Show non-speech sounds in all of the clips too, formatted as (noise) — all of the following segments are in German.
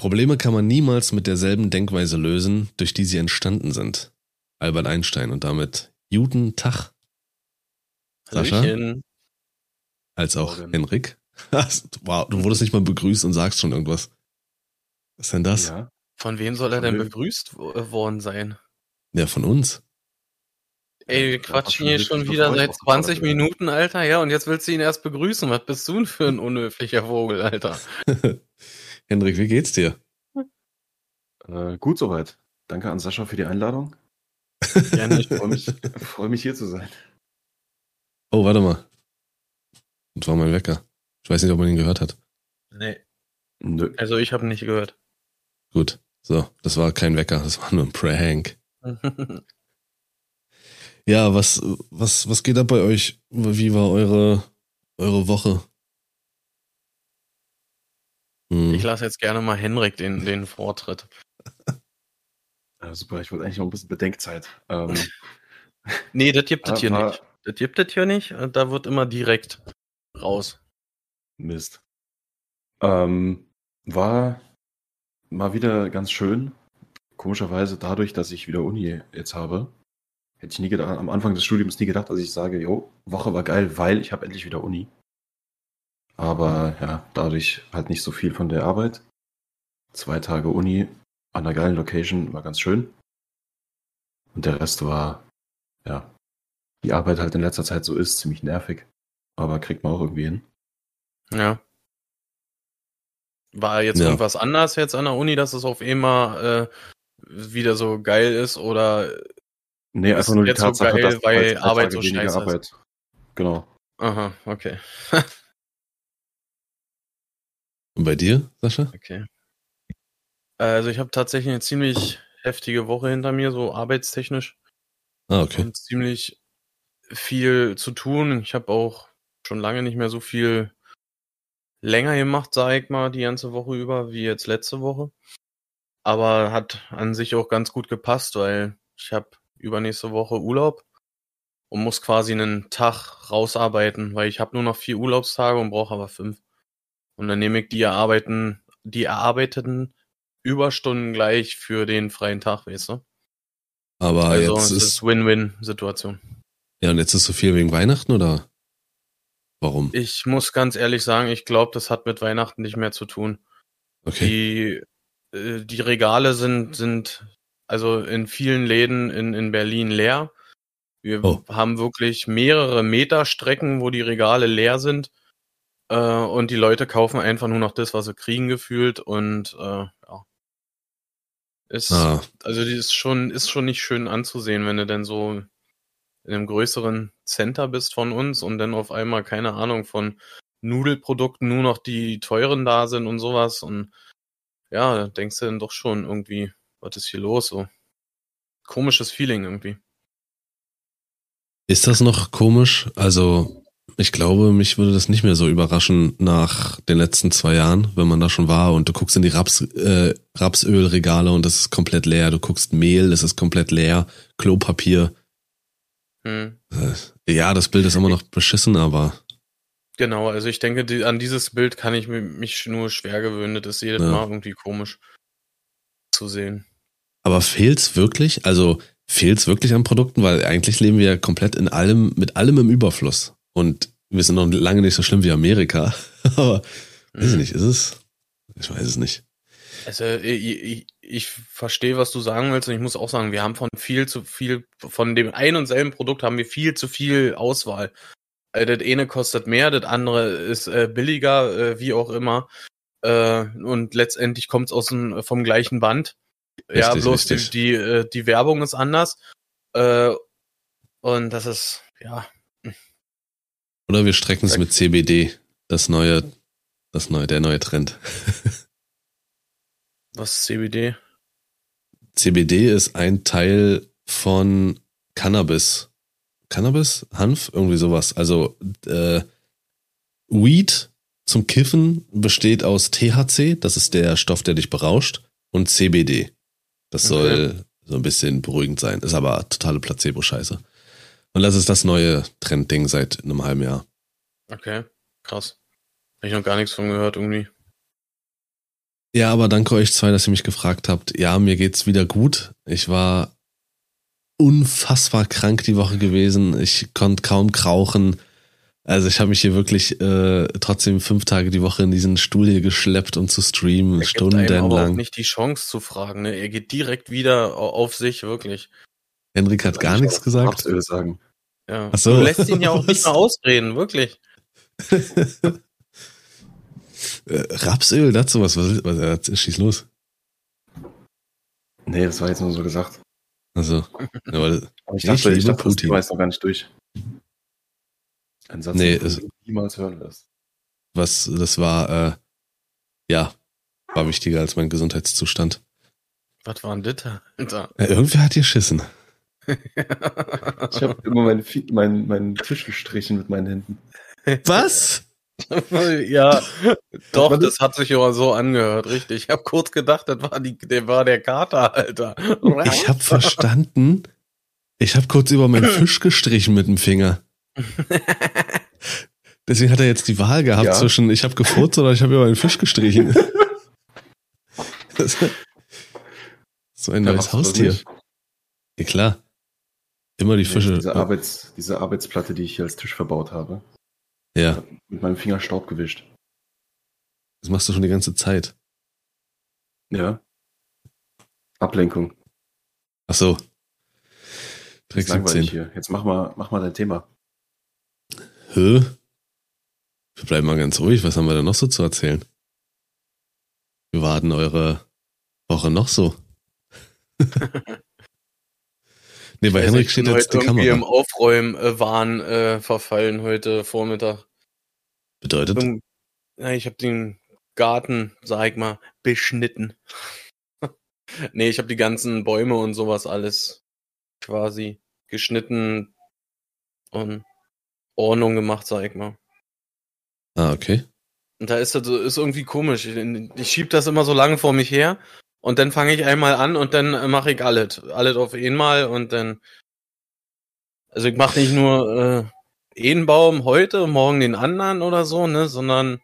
Probleme kann man niemals mit derselben Denkweise lösen, durch die sie entstanden sind. Albert Einstein und damit guten Tag. Sascha? Hallöchen. Als auch Morgen. Henrik. (laughs) wow, du wurdest nicht mal begrüßt und sagst schon irgendwas. Was ist denn das? Ja, Ja. Von wem soll er denn begrüßt äh, worden sein? von uns. Ey, wir Ja, quatschen hier schon wieder seit auch gefordert 20 werden. Minuten, Alter. Ja, und jetzt willst du ihn erst begrüßen. Was bist du denn für ein unhöflicher Vogel, Alter? (laughs) Henrik, wie geht's dir? Äh, gut soweit. Danke an Sascha für die Einladung. (laughs) Gerne. Ich freue mich, freu mich hier zu sein. Oh, warte mal. Das war mein Wecker. Ich weiß nicht, ob man ihn gehört hat. Nee, Nö. also ich habe nicht gehört. Gut. So, das war kein Wecker, das war nur ein Prank. (laughs) Ja, was, was, was geht ab bei euch? Wie war eure, eure Woche? Hm. ich lasse jetzt gerne mal Henrik den, den Vortritt. Äh, super, ich wollte eigentlich noch ein bisschen Bedenkzeit. Ähm, (laughs) Nee, das gibt es Ah, hier war- nicht. Das gibt es hier nicht. Da wird immer direkt raus. Mist. Ähm, war mal wieder ganz schön. Komischerweise dadurch, dass ich wieder Uni jetzt habe. Hätte ich nie gedacht, am Anfang des Studiums nie gedacht, dass ich sage, jo, Woche war geil, weil ich habe endlich wieder Uni. Aber ja, dadurch halt nicht so viel von der Arbeit. Zwei Tage Uni an einer geilen Location war ganz schön. Und der Rest war, ja, die Arbeit halt in letzter Zeit so ist, ziemlich nervig. Aber kriegt man auch irgendwie hin. Ja. War jetzt Ja. irgendwas anders jetzt an der Uni, dass es auf einmal äh, wieder so geil ist oder Nee, Ist einfach nur die jetzt so Tatsache, geil, dass weil Arbeit so weniger scheiße ist. Arbeit. Genau. aha, okay. (laughs) Und bei dir, Sascha? Okay. Also ich habe tatsächlich eine ziemlich heftige Woche hinter mir, so arbeitstechnisch. Ah, okay. Und ziemlich viel zu tun. Ich habe auch schon lange nicht mehr so viel länger gemacht, sag ich mal, die ganze Woche über, wie jetzt letzte Woche. Aber hat an sich auch ganz gut gepasst, weil ich habe übernächste Woche Urlaub und muss quasi einen Tag rausarbeiten, weil ich habe nur noch vier Urlaubstage und brauche aber fünf. Und dann nehme ich die erarbeiten, die erarbeiteten Überstunden gleich für den freien Tag, weißt du? Aber Also jetzt es ist, ist Win-Win-Situation. ja, und jetzt ist so viel wegen Weihnachten oder? Warum? Ich muss ganz ehrlich sagen, ich glaube, das hat mit Weihnachten nicht mehr zu tun. Okay. Die, äh, die Regale sind, sind also in vielen Läden in, in Berlin leer. Wir Oh. haben wirklich mehrere Meter Strecken, wo die Regale leer sind. Äh, und die Leute kaufen einfach nur noch das, was sie kriegen, gefühlt. Und äh, ja. Ist, Ah, also die ist schon, ist schon nicht schön anzusehen, wenn du denn so in einem größeren Center bist von uns und dann auf einmal, keine Ahnung, von Nudelprodukten nur noch die teuren da sind und sowas. Und ja, da denkst du dann doch schon irgendwie, was ist hier los? So komisches Feeling irgendwie. ist das noch komisch? Also, ich glaube, mich würde das nicht mehr so überraschen nach den letzten zwei Jahren, wenn man da schon war und du guckst in die Raps, äh, Rapsölregale und das ist komplett leer. Du guckst Mehl, das ist komplett leer. Klopapier. Hm. Äh, ja, das Bild ist immer noch beschissen, aber Genau, also ich denke, die, an dieses Bild kann ich mi- mich nur schwer gewöhnen. Das ist jedes Ja. Mal irgendwie komisch zu sehen. Aber fehlt's wirklich? Also fehlt's wirklich an Produkten? Weil eigentlich leben wir ja komplett in allem, mit allem im Überfluss. Und wir sind noch lange nicht so schlimm wie Amerika. (laughs) Aber weiß ich Hm. nicht, ist es? Ich weiß es nicht. Also ich, ich, ich verstehe, was du sagen willst und ich muss auch sagen, wir haben von viel zu viel, von dem ein und selben Produkt haben wir viel zu viel Auswahl. Äh, Das eine kostet mehr, das andere ist äh, billiger, äh, wie auch immer. Äh, und letztendlich kommt es aus dem, vom gleichen Band. ja, Richtig, bloß richtig. die, die, äh, die Werbung ist anders. Äh, und das ist, ja, Oder wir strecken es mit CBD. Das neue, das neue, der neue Trend. (laughs) was ist CBD? CBD ist ein Teil von Cannabis. Cannabis? Hanf? Irgendwie sowas. Also äh, Weed zum Kiffen besteht aus THC, das ist der Stoff, der dich berauscht, und CBD. Das Okay. soll so ein bisschen beruhigend sein, ist aber totale Placebo-Scheiße. Und das ist das neue Trendding seit einem halben Jahr. Okay, krass. Hab ich noch gar nichts von gehört irgendwie. Ja, aber danke euch zwei, dass ihr mich gefragt habt. Ja, mir geht's wieder gut. Ich war unfassbar krank die Woche gewesen. Ich konnte kaum krauchen. Also ich habe mich hier wirklich äh, trotzdem fünf Tage die Woche in diesen Stuhl hier geschleppt, um zu streamen, Er gibt einem aber auch stundenlang. nicht die Chance zu fragen. Ne? Er geht direkt wieder au- auf sich, wirklich. Henrik hat gar nichts gesagt. Rapsöl sagen. Ja. Ach so. Du lässt ihn ja auch nicht mehr ausreden, wirklich. (laughs) Äh, Rapsöl, dazu was, was, was äh, schieß los. Nee, das war jetzt nur so gesagt. Also, ja, ich dachte, ich dachte das Putin. Ist noch gar nicht durch. Ein Satz, Nee, es- du niemals hören wirst. was, das war, äh, ja, war wichtiger als mein Gesundheitszustand. Was war denn das, Alter? Äh, irgendwer hat hier schissen. (laughs) Ich habe immer meinen, meinen, meinen Tisch gestrichen mit meinen Händen. Was? (laughs) ja, doch, das hat sich aber so angehört, richtig. Ich habe kurz gedacht, das war, die, der war der Kater, Alter. Ich habe verstanden, ich habe kurz über meinen Fisch gestrichen mit dem Finger. (laughs) Deswegen hat er jetzt die Wahl gehabt Ja. zwischen ich habe gefurzt oder ich habe über meinen Fisch gestrichen. Das- so ein Ja, neues das Haustier. Ja klar. Immer die Fische. Diese, Arbeits, diese Arbeitsplatte, die ich hier als Tisch verbaut habe, Ja, mit meinem Finger Staub gewischt. das machst du schon die ganze Zeit. Ja. Ablenkung. Ach so. Trick ist langweilig 17. hier. Jetzt mach mal, mach mal dein Thema. Hä? Wir bleiben mal ganz ruhig. Was haben wir denn noch so zu erzählen? Wie war denn eure Woche noch so? (laughs) (laughs) nee, bei Henrik steht jetzt die heute irgendwie im Kamera. Aufräumen-Wahn äh, verfallen heute Vormittag. Bedeutet? Irgend- Ja, ich habe den Garten, sag ich mal, beschnitten. (laughs) nee, ich habe die ganzen Bäume und sowas alles quasi geschnitten und Ordnung gemacht, sag ich mal. Ah, okay. Und da ist das ist irgendwie komisch. Ich, ich schieb das immer so lange vor mich her und dann fange ich einmal an und dann mache ich alles. Alles auf einmal und dann. Also ich mache nicht nur äh, einen Baum heute, morgen den anderen oder so, ne, sondern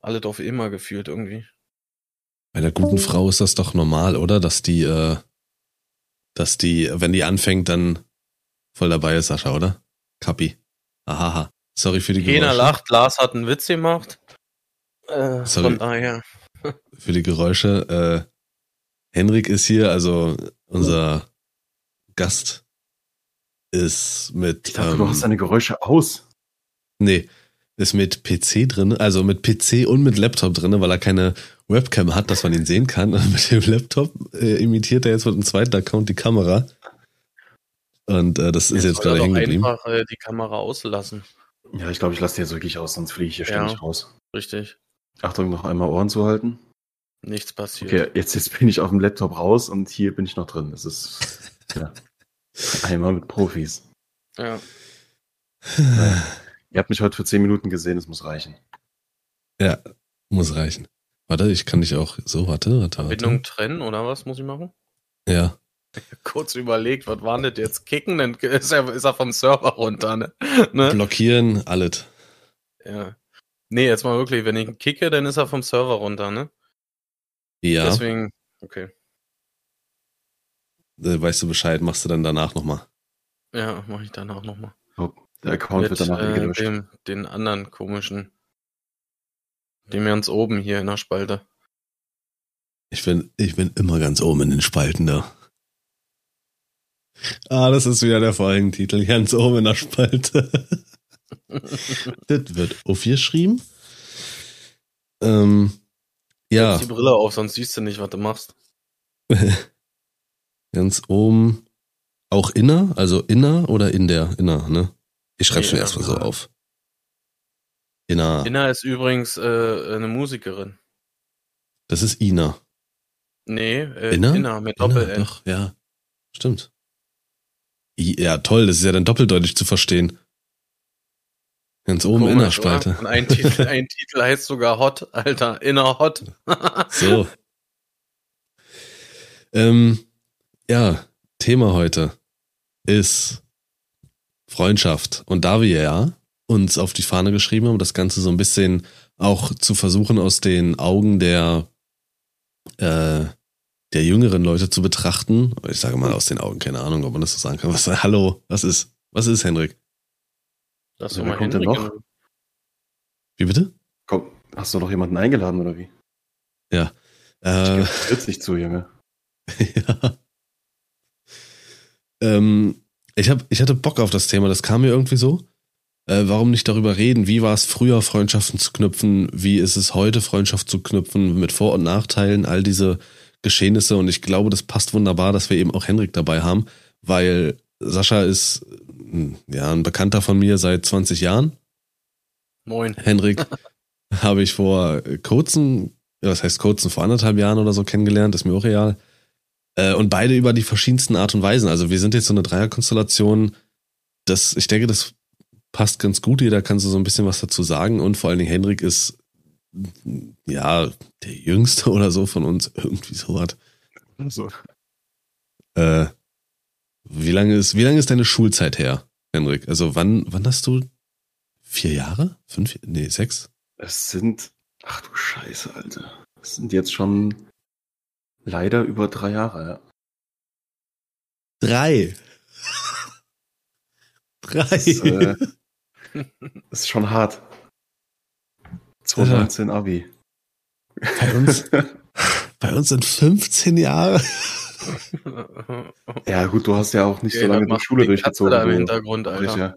alles auf einmal gefühlt irgendwie. Bei der guten Frau ist das doch normal, oder? Dass die, äh, dass die, wenn die anfängt, dann voll dabei ist, Sascha, oder? Kapi. Ahaha. Sorry für die Geräusche. lacht, Lars hat einen Witz gemacht. Äh, Sorry. von daher. Für die Geräusche. Äh, Henrik ist hier, also unser Gast ist mit, Ich dachte, ähm, du hast deine Geräusche aus. nee, ist mit PC drin, also mit PC und mit Laptop drin, weil er keine Webcam hat, dass man ihn sehen kann. (laughs) Und mit dem Laptop äh, imitiert er jetzt mit dem zweiten Account die Kamera. Und äh, das ist jetzt er gerade hängen geblieben. einfach äh, die Kamera auslassen. Ja, ich glaube, ich lasse die jetzt wirklich aus, sonst fliege ich hier Ja. ständig raus. Richtig. Achtung, noch einmal Ohren zu halten. Nichts passiert. Okay, jetzt, jetzt bin ich auf dem Laptop raus und hier bin ich noch drin. Das ist (laughs) ja, einmal mit Profis. Ja. Ihr habt mich heute für 10 Minuten gesehen, es muss reichen. Ja, muss reichen. Warte, ich kann dich auch so, warte, warte, Verbindung warte. trennen oder was muss ich machen? Ja, (laughs) Kurz überlegt, was war das jetzt? Kicken, dann ist er, ist er vom Server runter, ne? ne? blockieren, alles. Ja. Nee, jetzt mal wirklich, wenn ich ihn kicke, dann ist er vom Server runter, ne? Ja, Deswegen, okay. äh, weißt du Bescheid, machst du dann danach nochmal. Ja, mache ich danach nochmal. Der Account Mit wird danach äh, gelöscht. dem, den anderen komischen, dem ganz oben hier in der Spalte. Ich bin, ich bin immer ganz oben in den Spalten da. Ah, das ist wieder der Folgentitel. Ganz oben in der Spalte. (laughs) (laughs) das wird aufgeschrieben. Ähm, ja, Setz die Brille auf, sonst siehst du nicht, was du machst. (laughs) ganz oben. Auch inner, also inner oder in der, inner, ne? Ich schreib's Nee, mir erstmal so auf. Inner, Inna ist übrigens äh, eine Musikerin. das ist Ina. Nee, äh, Inna? Inna, mit Doppel-N. doch, ja. Stimmt. Ja, toll, das ist ja dann doppeldeutig zu verstehen. Ganz oben Komisch, Innerspalte. oder? Und ein Titel, (laughs) ein Titel heißt sogar Hot, Alter. Inner Hot. (laughs) So. ähm, ja, Thema heute ist Freundschaft. Und da wir ja uns auf die Fahne geschrieben haben, das Ganze so ein bisschen auch zu versuchen, aus den Augen der, äh, der jüngeren Leute zu betrachten. Ich sage mal aus den Augen, keine Ahnung, ob man das so sagen kann. Was, hallo, was ist? Was ist, Henrik? Das Also, wer kommt denn noch? Wie bitte? Komm, hast du noch jemanden eingeladen oder wie? Äh, Ich jetzt nicht zu, Junge. (laughs) ja. Ähm, ich, hab, ich hatte Bock auf das Thema, das kam mir irgendwie so. Äh, warum nicht darüber reden? Wie war es früher, Freundschaften zu knüpfen? Wie ist es heute, Freundschaft zu knüpfen mit Vor- und Nachteilen? All diese Geschehnisse. Und ich glaube, das passt wunderbar, dass wir eben auch Henrik dabei haben, weil Sascha ist mm, ja ein Bekannter von mir seit 20 Jahren. Moin. Henrik (laughs) habe ich vor kurzem, was heißt kurzem, vor anderthalb Jahren oder so kennengelernt, ist mir auch real. Äh, Und beide über die verschiedensten Art und Weisen. Also wir sind jetzt so eine Dreierkonstellation. Das, ich denke, das passt ganz gut. Jeder kann so, so ein bisschen was dazu sagen. Und vor allen Dingen Henrik ist, ja, der Jüngste (laughs) oder so von uns. Irgendwie so hat. Also, Äh, wie lange ist, wie lange ist deine Schulzeit her, Henrik? Also wann, wann hast du vier Jahre? Fünf? Nee, sechs? es sind, ach du Scheiße, Alter. Es sind jetzt schon leider über drei Jahre, ja. Drei. (laughs) Drei. Das, äh, das (laughs) ist schon hart. 2019 Abi. Bei uns, (laughs) bei uns sind 15 Jahre. (laughs) Ja, gut, du hast ja auch nicht so Okay, lange dann die Schule die Katze durchgezogen. da im Hintergrund, Alter. ja.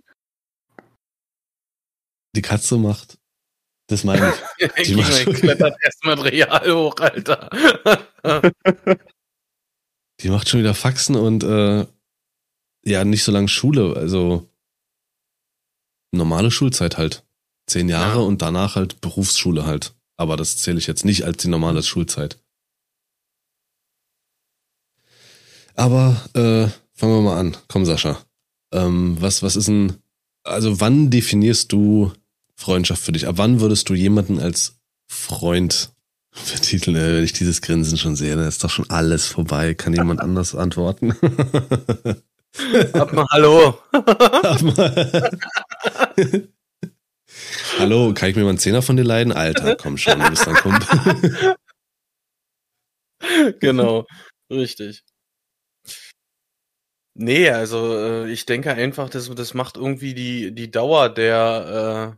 Die Katze macht. Das meine ich. (laughs) Die macht schon- (laughs) klettert erstmal real hoch, Alter. Die macht schon wieder Faxen und äh, ja, nicht so lange Schule. Also normale Schulzeit halt. Zehn Jahre Ja. und danach halt Berufsschule halt. Aber das zähle ich jetzt nicht als die normale Schulzeit. Aber äh, fangen wir mal an. Komm, Sascha. Ähm, was, was ist ein, also wann definierst du Freundschaft für dich? Ab wann würdest du jemanden als Freund (laughs) betiteln? Äh, Wenn ich dieses Grinsen schon sehe, dann ist doch schon alles vorbei. Kann jemand anders antworten? (laughs) Ab mal Hallo. (laughs) Hallo, kann ich mir mal einen Zehner von dir leiden? Alter, komm schon, du bist ein Kumpel. genau, richtig. Nee, also äh, ich denke einfach, das, das macht irgendwie die, die Dauer der, äh,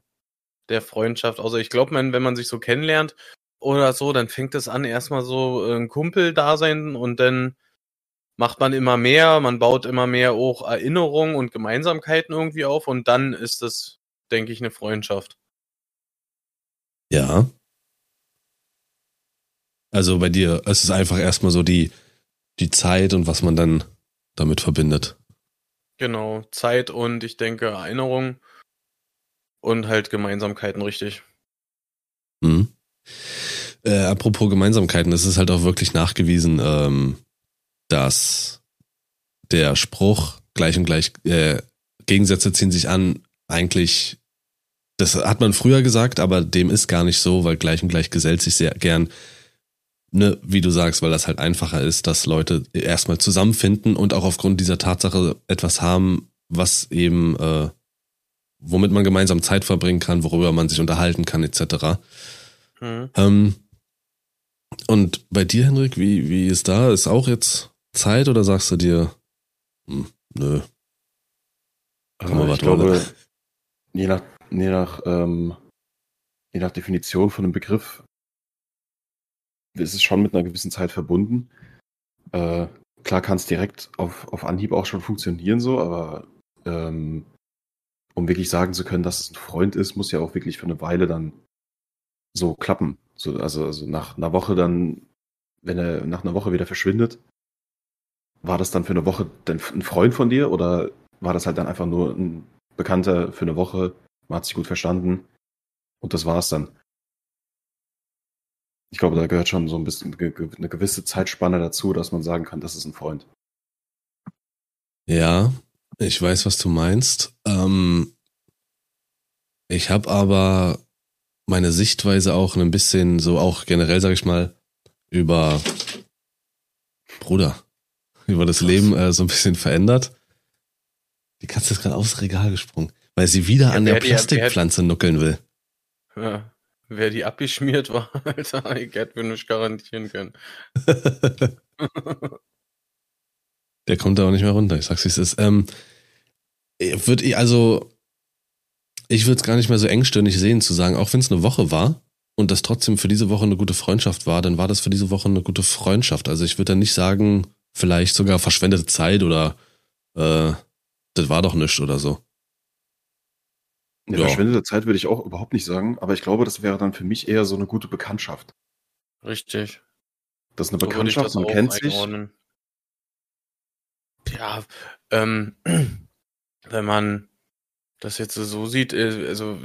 der Freundschaft. Also ich glaube, wenn man sich so kennenlernt oder so, dann fängt es an, erstmal so äh, ein Kumpel-Dasein und dann macht man immer mehr, man baut immer mehr auch Erinnerungen und Gemeinsamkeiten irgendwie auf und dann ist das, denke ich, eine Freundschaft. Ja. Also bei dir, es ist einfach erstmal so die, die Zeit und was man dann damit verbindet. Genau, Zeit und ich denke Erinnerungen und halt Gemeinsamkeiten, richtig. Mhm. Äh, apropos Gemeinsamkeiten, es ist halt auch wirklich nachgewiesen, ähm, dass der Spruch gleich und gleich äh, Gegensätze ziehen sich an, eigentlich, das hat man früher gesagt, aber dem ist gar nicht so, weil gleich und gleich gesellt sich sehr gern, ne, wie du sagst, weil das halt einfacher ist, dass Leute erstmal zusammenfinden und auch aufgrund dieser Tatsache etwas haben, was eben, äh, womit man gemeinsam Zeit verbringen kann, worüber man sich unterhalten kann, etc. Mhm. Ähm, und bei dir, Henrik, wie, wie ist da? Ist auch jetzt Zeit oder sagst du dir, hm, nö, Komm Äh, ich glaube, warte. je nach, je nach, ähm, je nach Definition von einem Begriff ist es schon mit einer gewissen Zeit verbunden. Äh, klar kann es direkt auf, auf Anhieb auch schon funktionieren so, aber ähm, um wirklich sagen zu können, dass es ein Freund ist, muss ja auch wirklich für eine Weile dann so klappen. So, also, also nach einer Woche dann, wenn er nach einer Woche wieder verschwindet, war das dann für eine Woche dann ein Freund von dir oder war das halt dann einfach nur ein Bekannter für eine Woche, man hat sich gut verstanden und das war's dann. Ich glaube, da gehört schon so ein bisschen eine gewisse Zeitspanne dazu, dass man sagen kann, das ist ein Freund. Ja, ich weiß, was du meinst. Ähm, ich habe aber meine Sichtweise auch ein bisschen so auch generell, sag ich mal, über Bruder, über das Leben äh, so ein bisschen verändert. Die Katze ist gerade aufs Regal gesprungen, weil sie wieder Ja, an der Plastikpflanze nuckeln will. Ja. Wer die abgeschmiert war, (laughs) Alter, ich hätte mir nicht garantieren können. (laughs) Der kommt da auch nicht mehr runter, ich sag's wie es ist. Ähm, würd ich, also, ich würde es gar nicht mehr so engstirnig sehen, zu sagen, auch wenn es eine Woche war und das trotzdem für diese Woche eine gute Freundschaft war, dann war das für diese Woche eine gute Freundschaft. Also ich würde dann nicht sagen, vielleicht sogar verschwendete Zeit oder äh, das war doch nichts oder so. Ja, Ja. verschwendete Zeit würde ich auch überhaupt nicht sagen, aber ich glaube, das wäre dann für mich eher so eine gute Bekanntschaft. Richtig. Das ist eine So Bekanntschaft, man kennt sich. einordnen. Ja, ähm, (clears throat) wenn man das jetzt so sieht, äh, also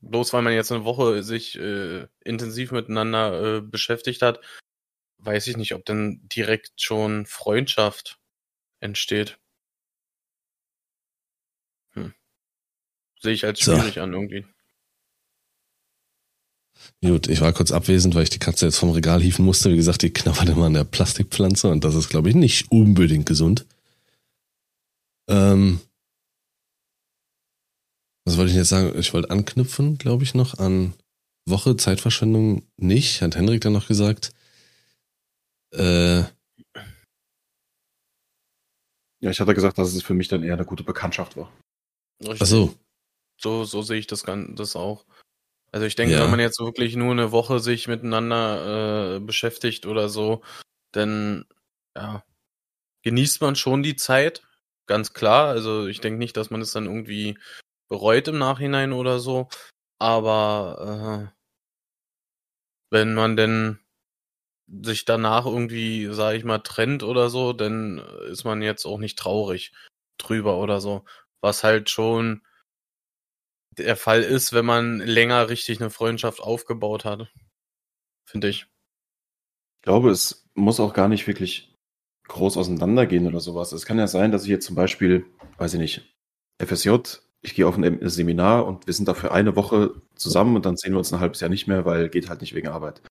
bloß weil man jetzt eine Woche sich äh, intensiv miteinander äh, beschäftigt hat, weiß ich nicht, ob dann direkt schon Freundschaft entsteht. Sehe ich als So. schwierig an irgendwie. Gut, ich war kurz abwesend, weil ich die Katze jetzt vom Regal hieven musste. Wie gesagt, die knabbert immer an der Plastikpflanze und das ist, glaube ich, nicht unbedingt gesund. Ähm, was wollte ich jetzt sagen? Ich wollte anknüpfen, glaube ich, noch an Woche Zeitverschwendung nicht, hat Henrik dann noch gesagt. Äh, Ja, ich hatte gesagt, dass es für mich dann eher eine gute Bekanntschaft war. Richtig. ach so, So, so sehe ich das, das auch. Also ich denke, Ja. wenn man jetzt wirklich nur eine Woche sich miteinander äh, beschäftigt oder so, dann ja, genießt man schon die Zeit, ganz klar. Also ich denke nicht, dass man es dann irgendwie bereut im Nachhinein oder so. Aber äh, wenn man denn sich danach irgendwie, sage ich mal, trennt oder so, dann ist man jetzt auch nicht traurig drüber oder so. Was halt schon der Fall ist, wenn man länger richtig eine Freundschaft aufgebaut hat. Finde ich. Ich glaube, es muss auch gar nicht wirklich groß auseinandergehen oder sowas. Es kann ja sein, dass ich jetzt zum Beispiel, weiß ich nicht, FSJ, ich gehe auf ein Seminar und wir sind dafür eine Woche zusammen und dann sehen wir uns ein halbes Jahr nicht mehr, weil geht halt nicht wegen Arbeit.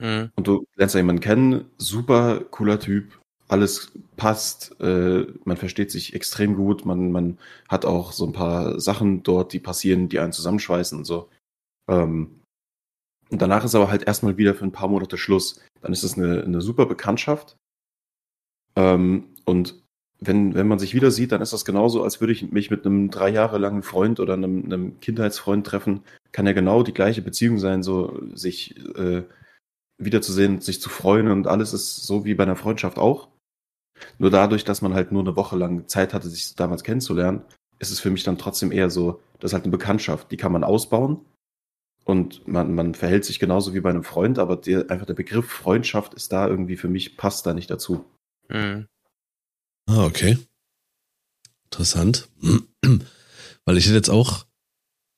Mhm. Und du lernst da jemanden kennen, super cooler Typ, alles passt, äh, man versteht sich extrem gut, man, man hat auch so ein paar Sachen dort, die passieren, die einen zusammenschweißen und so. Ähm, und danach ist aber halt erstmal wieder für ein paar Monate Schluss. Dann ist es eine, eine super Bekanntschaft. Ähm, und wenn, wenn man sich wieder sieht, dann ist das genauso, als würde ich mich mit einem drei Jahre langen Freund oder einem, einem Kindheitsfreund treffen. Kann ja genau die gleiche Beziehung sein, so sich äh, wiederzusehen, sich zu freuen und alles ist so wie bei einer Freundschaft auch. Nur dadurch, dass man halt nur eine Woche lang Zeit hatte, sich damals kennenzulernen, ist es für mich dann trotzdem eher so, das ist halt eine Bekanntschaft, die kann man ausbauen und man, man verhält sich genauso wie bei einem Freund, aber der, einfach der Begriff Freundschaft ist da irgendwie für mich, passt da nicht dazu. Mhm. Ah, okay. Interessant. (clears throat) Weil ich hätte jetzt auch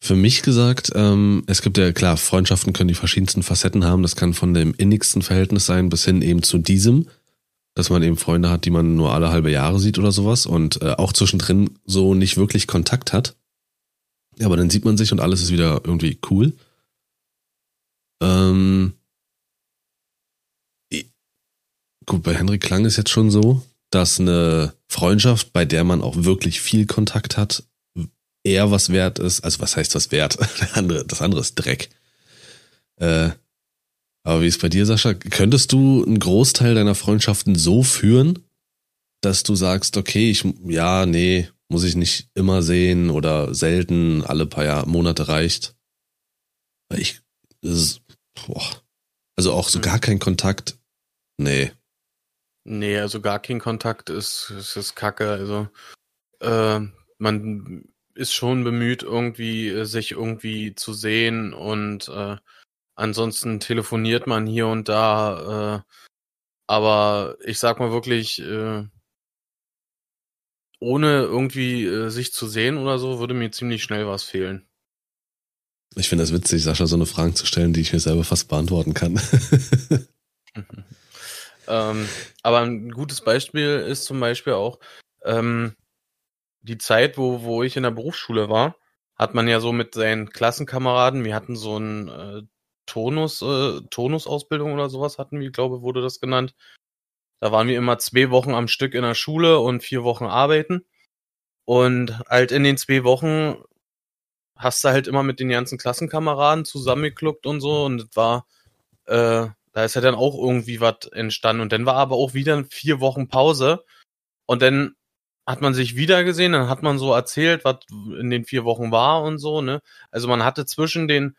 für mich gesagt, ähm, es gibt ja klar, Freundschaften können die verschiedensten Facetten haben. Das kann von dem innigsten Verhältnis sein bis hin eben zu diesem, dass man eben Freunde hat, die man nur alle halbe Jahre sieht oder sowas und äh, auch zwischendrin so nicht wirklich Kontakt hat. Ja, aber dann sieht man sich und alles ist wieder irgendwie cool. Ähm, gut, bei Henrik klang es jetzt schon so, dass eine Freundschaft, bei der man auch wirklich viel Kontakt hat, eher was wert ist. Also was heißt was wert? (laughs) Der andere, das andere ist Dreck. Äh, aber wie ist bei dir, Sascha? Könntest du einen Großteil deiner Freundschaften so führen, dass du sagst, okay, ich, ja, nee, muss ich nicht immer sehen oder selten, alle paar Jahr, Monate reicht? Weil ich, das ist, boah, also auch so Mhm. gar kein Kontakt, nee. Nee, also gar kein Kontakt ist, ist, ist kacke. Also äh, man ist schon bemüht, irgendwie äh, sich irgendwie zu sehen und äh, ansonsten telefoniert man hier und da. Äh, aber ich sag mal wirklich, äh, ohne irgendwie äh, sich zu sehen oder so, würde mir ziemlich schnell was fehlen. Ich finde das witzig, Sascha, so eine Fragen zu stellen, die ich mir selber fast beantworten kann. (laughs) (laughs) ähm, aber ein gutes Beispiel ist zum Beispiel auch ähm, die Zeit, wo, wo ich in der Berufsschule war, hat man ja so mit seinen Klassenkameraden, wir hatten so ein äh, Tonus, äh, Tonusausbildung oder sowas hatten wir, glaube wurde das genannt. Da waren wir immer zwei Wochen am Stück in der Schule und vier Wochen arbeiten. Und halt in den zwei Wochen hast du halt immer mit den ganzen Klassenkameraden zusammengekluckt und so und es war, äh, da ist ja dann auch irgendwie was entstanden und dann war aber auch wieder vier Wochen Pause und dann hat man sich wieder gesehen, dann hat man so erzählt, was in den vier Wochen war und so, ne? Also man hatte zwischen den,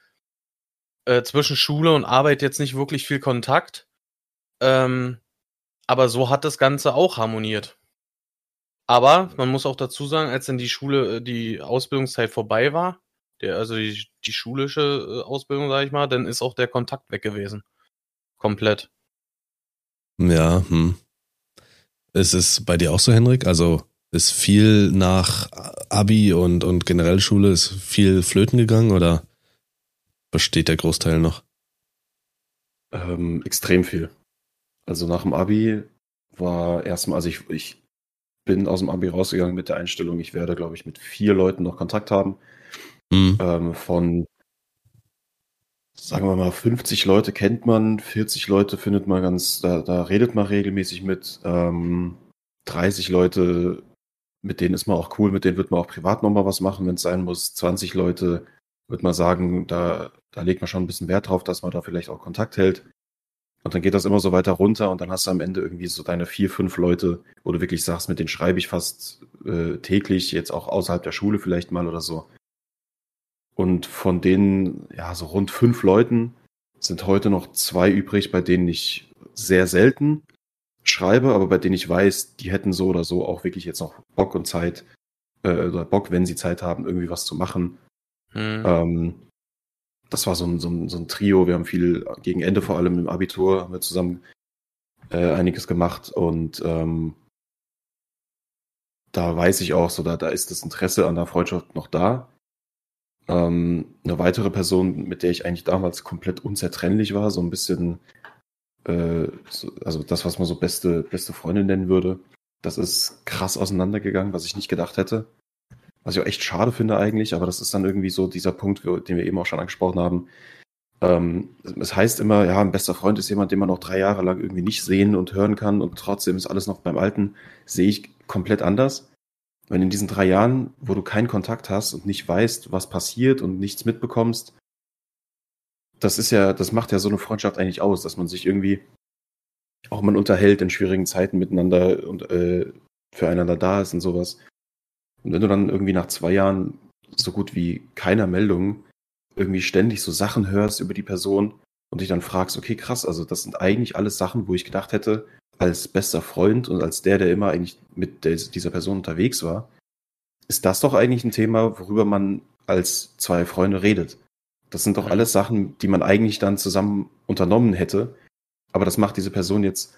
äh, zwischen Schule und Arbeit jetzt nicht wirklich viel Kontakt. Ähm, aber so hat das Ganze auch harmoniert. Aber man muss auch dazu sagen, als dann die Schule, äh, die Ausbildungszeit vorbei war, der, also die, die schulische äh, Ausbildung, sag ich mal, dann ist auch der Kontakt weg gewesen. Komplett. Ja, hm. Ist es bei dir auch so, Henrik? Also ist viel nach Abi und, und generell Schule, ist viel flöten gegangen oder besteht der Großteil noch? Ähm, extrem viel. Also nach dem Abi war erstmal, also ich, ich bin aus dem Abi rausgegangen mit der Einstellung, ich werde, glaube ich, mit vier Leuten noch Kontakt haben. Mhm. Ähm, von, sagen wir mal, 50 Leute kennt man, 40 Leute findet man ganz, da, da redet man regelmäßig mit. Ähm, 30 Leute mit denen ist man auch cool, mit denen wird man auch privat nochmal was machen, wenn es sein muss. 20 Leute würde man sagen, da, da legt man schon ein bisschen Wert drauf, dass man da vielleicht auch Kontakt hält. Und dann geht das immer so weiter runter und dann hast du am Ende irgendwie so deine vier, fünf Leute, wo du wirklich sagst, mit denen schreibe ich fast äh, täglich, jetzt auch außerhalb der Schule vielleicht mal oder so. Und von denen, ja, so rund fünf Leuten sind heute noch zwei übrig, bei denen ich sehr selten schreibe, aber bei denen ich weiß, die hätten so oder so auch wirklich jetzt noch Bock und Zeit, äh, oder Bock, wenn sie Zeit haben, irgendwie was zu machen. Mhm. Ähm, das war so ein, so, ein, so ein Trio. Wir haben viel gegen Ende vor allem im Abitur haben wir zusammen äh, einiges gemacht und ähm, da weiß ich auch so, da, da ist das Interesse an der Freundschaft noch da. Ähm, eine weitere Person, mit der ich eigentlich damals komplett unzertrennlich war, so ein bisschen äh, also das, was man so beste, beste Freundin nennen würde, das ist krass auseinandergegangen, was ich nicht gedacht hätte. Was ich auch echt schade finde eigentlich, aber das ist dann irgendwie so dieser Punkt, den wir eben auch schon angesprochen haben. Ähm, es heißt immer, ja, ein bester Freund ist jemand, den man noch drei Jahre lang irgendwie nicht sehen und hören kann und trotzdem ist alles noch beim Alten. Sehe ich komplett anders. Wenn in diesen drei Jahren, wo du keinen Kontakt hast und nicht weißt, was passiert und nichts mitbekommst, das ist ja, das macht ja so eine Freundschaft eigentlich aus, dass man sich irgendwie auch mal unterhält in schwierigen Zeiten miteinander und äh, füreinander da ist und sowas. Und wenn du dann irgendwie nach zwei Jahren so gut wie keiner Meldung irgendwie ständig so Sachen hörst über die Person und dich dann fragst, okay, krass, also das sind eigentlich alles Sachen, wo ich gedacht hätte, als bester Freund und als der, der immer eigentlich mit dieser Person unterwegs war, ist das doch eigentlich ein Thema, worüber man als zwei Freunde redet. Das sind doch alles Sachen, die man eigentlich dann zusammen unternommen hätte. Aber das macht diese Person jetzt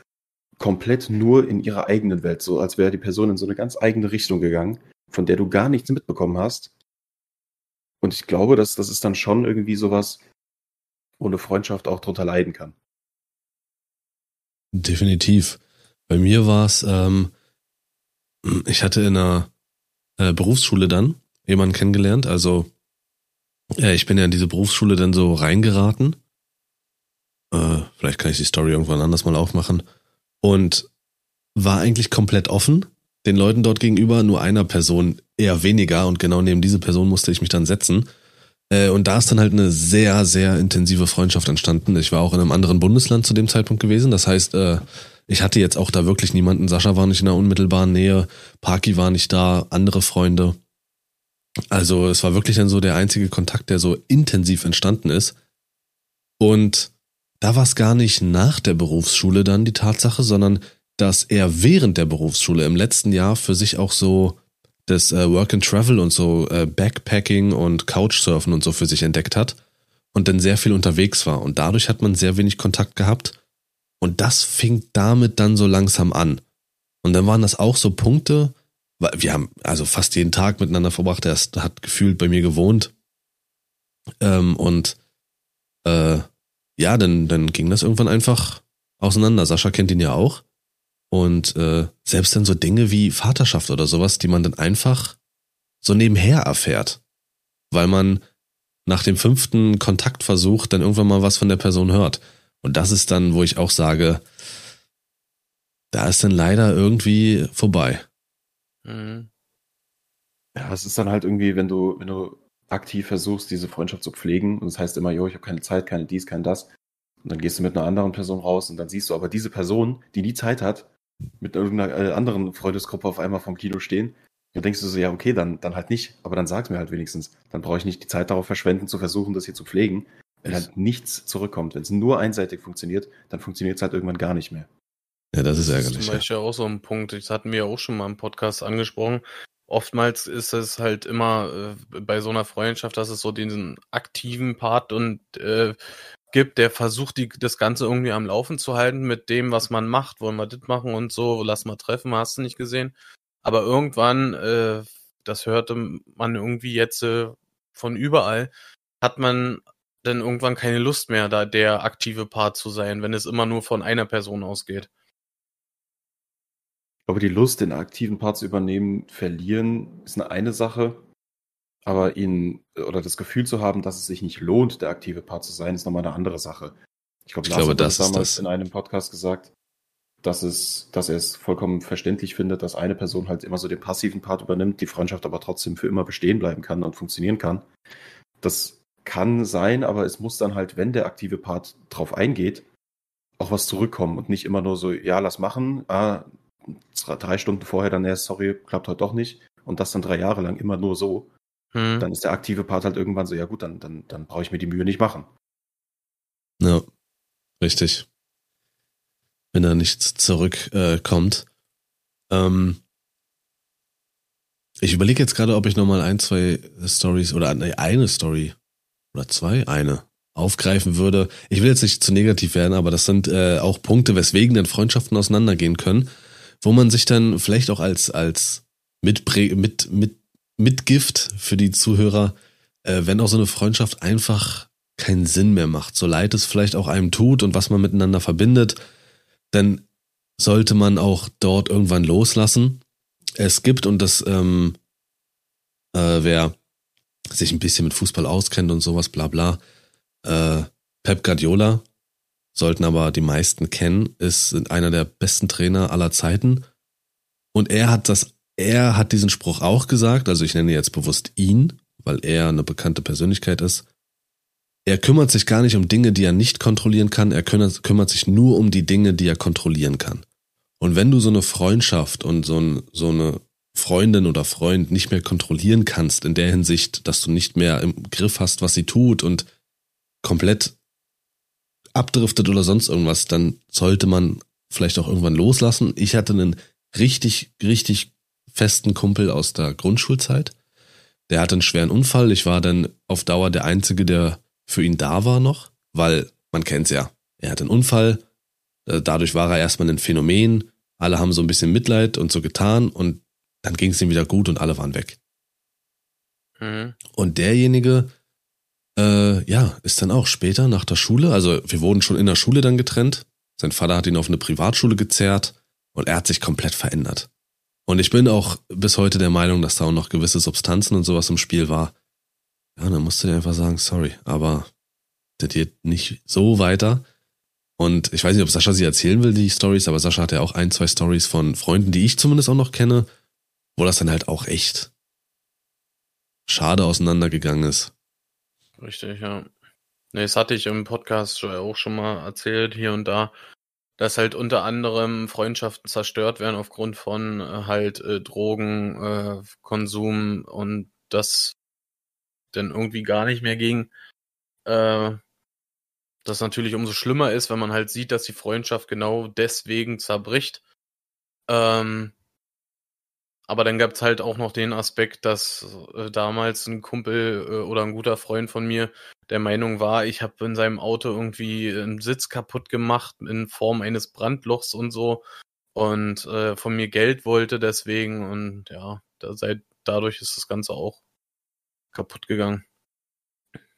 komplett nur in ihrer eigenen Welt, so als wäre die Person in so eine ganz eigene Richtung gegangen, von der du gar nichts mitbekommen hast. Und ich glaube, dass das ist dann schon irgendwie sowas, wo eine Freundschaft auch drunter leiden kann. Definitiv. Bei mir war es, ähm, ich hatte in einer äh, Berufsschule dann jemanden kennengelernt, also ja, ich bin ja in diese Berufsschule dann so reingeraten. Äh, vielleicht kann ich die Story irgendwann anders mal aufmachen. Und war eigentlich komplett offen. Den Leuten dort gegenüber nur einer Person eher weniger. Und genau neben diese Person musste ich mich dann setzen. Äh, und da ist dann halt eine sehr, sehr intensive Freundschaft entstanden. Ich war auch in einem anderen Bundesland zu dem Zeitpunkt gewesen. Das heißt, äh, ich hatte jetzt auch da wirklich niemanden. Sascha war nicht in der unmittelbaren Nähe. Parky war nicht da. Andere Freunde. Also es war wirklich dann so der einzige Kontakt, der so intensiv entstanden ist. Und da war es gar nicht nach der Berufsschule dann die Tatsache, sondern dass er während der Berufsschule im letzten Jahr für sich auch so das äh, Work and Travel und so äh, Backpacking und Couchsurfen und so für sich entdeckt hat und dann sehr viel unterwegs war. Und dadurch hat man sehr wenig Kontakt gehabt. Und das fing damit dann so langsam an. Und dann waren das auch so Punkte, wir haben also fast jeden Tag miteinander verbracht. Er hat gefühlt bei mir gewohnt. Ähm, und äh, ja, dann, dann ging das irgendwann einfach auseinander. Sascha kennt ihn ja auch. Und äh, selbst dann so Dinge wie Vaterschaft oder sowas, die man dann einfach so nebenher erfährt. Weil man nach dem fünften Kontaktversuch dann irgendwann mal was von der Person hört. Und das ist dann, wo ich auch sage, da ist dann leider irgendwie vorbei. Mhm. Ja, es ist dann halt irgendwie, wenn du, wenn du aktiv versuchst, diese Freundschaft zu pflegen. Und das heißt immer, jo, ich habe keine Zeit, keine dies, kein das. Und dann gehst du mit einer anderen Person raus und dann siehst du aber diese Person, die nie Zeit hat, mit irgendeiner äh, anderen Freundesgruppe auf einmal vom Kino stehen. Dann denkst du so, ja, okay, dann, dann halt nicht. Aber dann sag's mir halt wenigstens. Dann brauche ich nicht die Zeit darauf verschwenden, zu versuchen, das hier zu pflegen. Wenn halt nichts zurückkommt, wenn es nur einseitig funktioniert, dann funktioniert es halt irgendwann gar nicht mehr. Ja, das ist ärgerlich. Das ist zum Beispiel ja. auch so ein Punkt, das hatten wir ja auch schon mal im Podcast angesprochen. Oftmals ist es halt immer äh, bei so einer Freundschaft, dass es so diesen aktiven Part und äh, gibt, der versucht, die, das Ganze irgendwie am Laufen zu halten mit dem, was man macht. Wollen wir das machen und so, lass mal treffen, hast du nicht gesehen. Aber irgendwann, äh, das hörte man irgendwie jetzt äh, von überall, hat man dann irgendwann keine Lust mehr, da der aktive Part zu sein, wenn es immer nur von einer Person ausgeht. Ich glaube, die Lust, den aktiven Part zu übernehmen, verlieren, ist eine, eine Sache. Aber ihn oder das Gefühl zu haben, dass es sich nicht lohnt, der aktive Part zu sein, ist nochmal eine andere Sache. Ich, glaub, ich glaube, das hat damals das. in einem Podcast gesagt, dass es, dass er es vollkommen verständlich findet, dass eine Person halt immer so den passiven Part übernimmt, die Freundschaft aber trotzdem für immer bestehen bleiben kann und funktionieren kann. Das kann sein, aber es muss dann halt, wenn der aktive Part drauf eingeht, auch was zurückkommen und nicht immer nur so, ja, lass machen, ah, drei Stunden vorher dann erst, sorry, klappt heute doch nicht und das dann drei Jahre lang immer nur so, hm. dann ist der aktive Part halt irgendwann so, ja gut, dann, dann, dann brauche ich mir die Mühe nicht machen. Ja, richtig. Wenn da nichts zurückkommt. Äh, ähm, ich überlege jetzt gerade, ob ich nochmal ein, zwei Stories oder eine Story oder zwei, eine aufgreifen würde. Ich will jetzt nicht zu negativ werden, aber das sind äh, auch Punkte, weswegen dann Freundschaften auseinandergehen können, wo man sich dann vielleicht auch als als Mitprä mit mit Mitgift für die Zuhörer, äh, wenn auch so eine Freundschaft einfach keinen Sinn mehr macht, so leid es vielleicht auch einem tut und was man miteinander verbindet, dann sollte man auch dort irgendwann loslassen. Es gibt und das ähm, äh, wer sich ein bisschen mit Fußball auskennt und sowas, bla bla. Äh, Pep Guardiola, sollten aber die meisten kennen, ist einer der besten Trainer aller Zeiten. Und er hat das, er hat diesen Spruch auch gesagt, also ich nenne jetzt bewusst ihn, weil er eine bekannte Persönlichkeit ist. Er kümmert sich gar nicht um Dinge, die er nicht kontrollieren kann, er kümmert sich nur um die Dinge, die er kontrollieren kann. Und wenn du so eine Freundschaft und so, ein, so eine Freundin oder Freund nicht mehr kontrollieren kannst, in der Hinsicht, dass du nicht mehr im Griff hast, was sie tut und komplett abdriftet oder sonst irgendwas, dann sollte man vielleicht auch irgendwann loslassen. Ich hatte einen richtig, richtig festen Kumpel aus der Grundschulzeit. Der hatte einen schweren Unfall. Ich war dann auf Dauer der Einzige, der für ihn da war noch, weil man kennt's ja. Er hatte einen Unfall. Äh, dadurch war er erstmal ein Phänomen. Alle haben so ein bisschen Mitleid und so getan und dann ging es ihm wieder gut und alle waren weg. Mhm. Und derjenige, äh, ja, ist dann auch später nach der Schule, also wir wurden schon in der Schule dann getrennt. Sein Vater hat ihn auf eine Privatschule gezerrt und er hat sich komplett verändert. Und ich bin auch bis heute der Meinung, dass da auch noch gewisse Substanzen und sowas im Spiel war. Ja, dann musst du dir einfach sagen, sorry, aber das geht nicht so weiter. Und ich weiß nicht, ob Sascha sie erzählen will, die Stories, aber Sascha hat ja auch ein, zwei Stories von Freunden, die ich zumindest auch noch kenne, wo das dann halt auch echt schade auseinandergegangen ist. Richtig, ja. Ne, das hatte ich im Podcast auch schon mal erzählt, hier und da, dass halt unter anderem Freundschaften zerstört werden aufgrund von äh, halt äh, Drogenkonsum äh, und das dann irgendwie gar nicht mehr ging. Äh, das natürlich umso schlimmer ist, wenn man halt sieht, dass die Freundschaft genau deswegen zerbricht. Ähm, aber dann gab's halt auch noch den Aspekt, dass äh, damals ein Kumpel äh, oder ein guter Freund von mir der Meinung war, ich habe in seinem Auto irgendwie einen Sitz kaputt gemacht in Form eines Brandlochs und so und äh, von mir Geld wollte deswegen und ja, da, seit, dadurch ist das Ganze auch kaputt gegangen.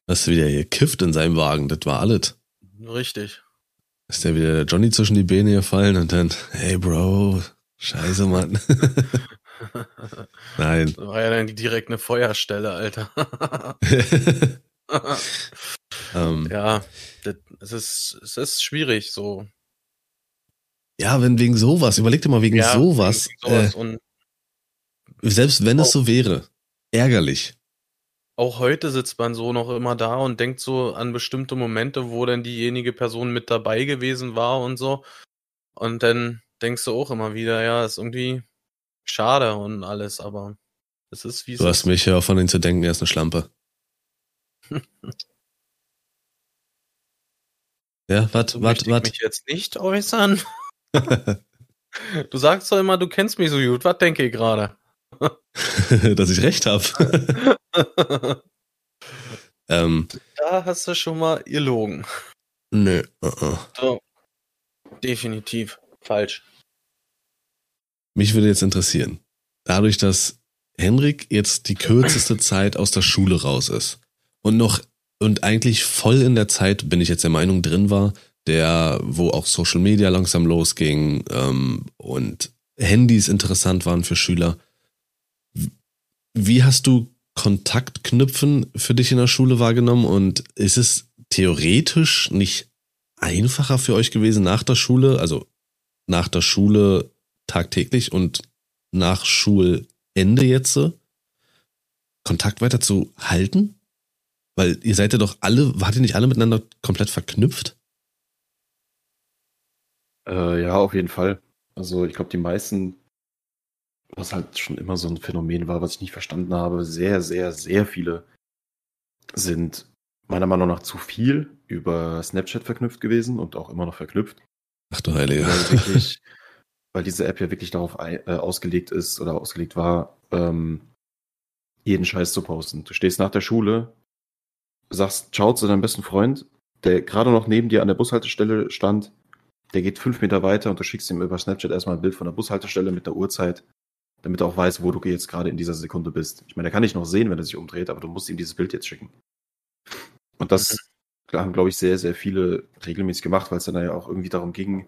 Hast du wieder gekifft in seinem Wagen, das war alles. Richtig. Ist der wieder der Johnny zwischen die Beine gefallen und dann, hey Bro, scheiße Mann. (laughs) Nein. Das war ja dann direkt eine Feuerstelle, Alter. (laughs) (laughs) ähm. ja, das, es ist, es ist schwierig, so. Ja, wenn wegen sowas, überleg dir mal wegen ja, sowas. Wegen sowas äh, selbst wenn es so wäre, ärgerlich. auch heute sitzt man so noch immer da und denkt so an bestimmte Momente, wo dann diejenige Person mit dabei gewesen war und so. Und dann denkst du auch immer wieder, ja, ist irgendwie schade und alles, aber es ist wie es Du hast mich ja von denen zu denken, er ist eine Schlampe. (laughs) ja, So wat, möchte ich mich jetzt nicht äußern. (laughs) Du sagst doch immer, du kennst mich so gut. Was denke ich gerade? (laughs) Dass ich recht habe. ähm, da hast du schon mal gelogen. nö. Uh -uh. So. Definitiv falsch. Mich würde jetzt interessieren, dadurch, dass Henrik jetzt die kürzeste Zeit aus der Schule raus ist und noch und eigentlich voll in der Zeit, bin ich jetzt der Meinung, drin war, der, wo auch Social Media langsam losging ähm, und Handys interessant waren für Schüler. Wie hast du Kontaktknüpfen für dich in der Schule wahrgenommen und ist es theoretisch nicht einfacher für euch gewesen nach der Schule, also nach der Schule tagtäglich und nach Schulende jetzt Kontakt weiter zu halten? Weil ihr seid ja doch alle, wart ihr nicht alle miteinander komplett verknüpft? Äh, ja, auf jeden Fall. Also ich glaube, die meisten, was halt schon immer so ein Phänomen war, was ich nicht verstanden habe, sehr, sehr, sehr viele sind meiner Meinung nach zu viel über Snapchat verknüpft gewesen und auch immer noch verknüpft. Ach du Heilige. Weil, (laughs) wirklich, weil diese App ja wirklich darauf äh, ausgelegt ist oder ausgelegt war, ähm, jeden Scheiß zu posten. Du stehst nach der Schule, sagst Ciao zu deinem besten Freund, der gerade noch neben dir an der Bushaltestelle stand, der geht fünf Meter weiter und du schickst ihm über Snapchat erstmal ein Bild von der Bushaltestelle mit der Uhrzeit, damit er auch weiß, wo du jetzt gerade in dieser Sekunde bist. Ich meine, er kann dich noch sehen, wenn er sich umdreht, aber du musst ihm dieses Bild jetzt schicken. Und das haben, glaube ich, sehr, sehr viele regelmäßig gemacht, weil es dann ja auch irgendwie darum ging,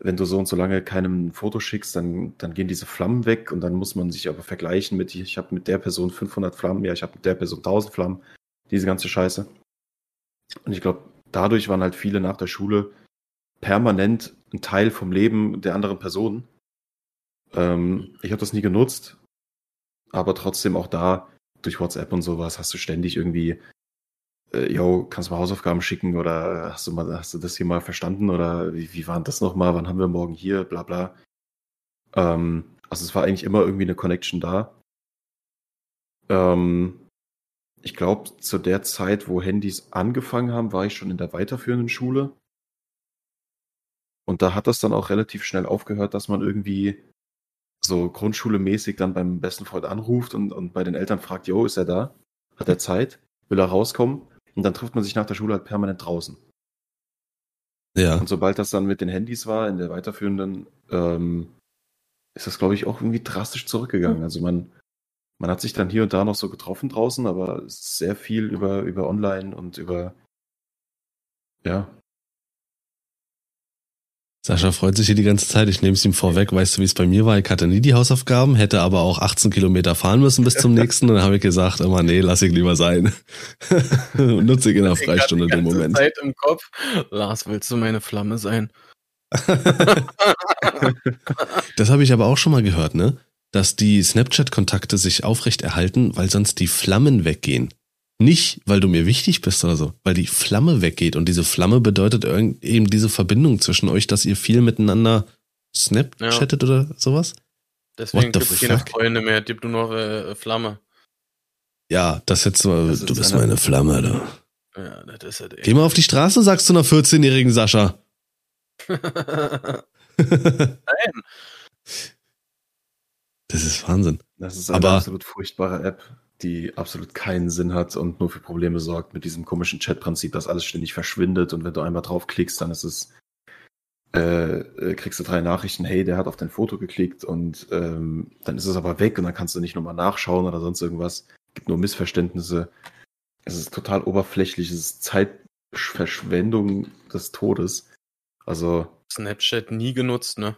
wenn du so und so lange keinem ein Foto schickst, dann, dann gehen diese Flammen weg und dann muss man sich aber vergleichen mit, ich habe mit der Person 500 Flammen, ja, ich habe mit der Person 1000 Flammen, diese ganze Scheiße. Und ich glaube, dadurch waren halt viele nach der Schule permanent ein Teil vom Leben der anderen Person. Ähm, ich habe das nie genutzt, aber trotzdem auch da durch WhatsApp und sowas hast du ständig irgendwie, äh, yo, kannst du mal Hausaufgaben schicken oder hast du mal, hast du das hier mal verstanden oder wie, wie war das nochmal, wann haben wir morgen hier, bla bla. Ähm, also es war eigentlich immer irgendwie eine Connection da. Ähm, ich glaube, zu der Zeit, wo Handys angefangen haben, war ich schon in der weiterführenden Schule. Und da hat das dann auch relativ schnell aufgehört, dass man irgendwie so grundschulemäßig dann beim besten Freund anruft und, und bei den Eltern fragt, jo, ist er da? Hat er Zeit? Will er rauskommen? Und dann trifft man sich nach der Schule halt permanent draußen. Ja. Und sobald das dann mit den Handys war, in der weiterführenden, ähm, ist das, glaube ich, auch irgendwie drastisch zurückgegangen. Also man, man hat sich dann hier und da noch so getroffen draußen, aber sehr viel über, über online und über, ja, Sascha freut sich hier die ganze Zeit. Ich nehme es ihm vorweg. Weißt du, wie es bei mir war? Ich hatte nie die Hausaufgaben, hätte aber auch 18 Kilometer fahren müssen bis zum nächsten. Und dann habe ich gesagt, immer, nee, lass ich lieber sein. (laughs) Nutze ich in der Freistunde die den ganze Moment. Zeit im Kopf. Lars, willst du meine Flamme sein? (laughs) (laughs) Das habe ich aber auch schon mal gehört, ne? Dass die Snapchat-Kontakte sich aufrecht erhalten, weil sonst die Flammen weggehen. Nicht, weil du mir wichtig bist oder so, weil die Flamme weggeht. Und diese Flamme bedeutet eben diese Verbindung zwischen euch, dass ihr viel miteinander Snapchattet oder sowas. Deswegen gibt es keine? Freunde mehr, gibt nur noch äh, Flamme. Ja, das jetzt so, Das du ist bist eine- meine Flamme, du. Ja, das ist halt Geh mal auf die Straße, sagst du einer 14-jährigen Sascha. (laughs) Nein. (laughs) Das ist Wahnsinn. das ist eine Aber- absolut furchtbare App, die absolut keinen Sinn hat und nur für Probleme sorgt mit diesem komischen Chat-Prinzip, dass alles ständig verschwindet und wenn du einmal draufklickst, dann ist es, äh, äh, kriegst du drei Nachrichten, hey, der hat auf dein Foto geklickt und ähm, dann ist es aber weg und dann kannst du nicht nochmal nachschauen oder sonst irgendwas. Gibt nur Missverständnisse. Es ist total oberflächlich, es ist Zeitverschwendung des Todes. Also Snapchat nie genutzt, ne?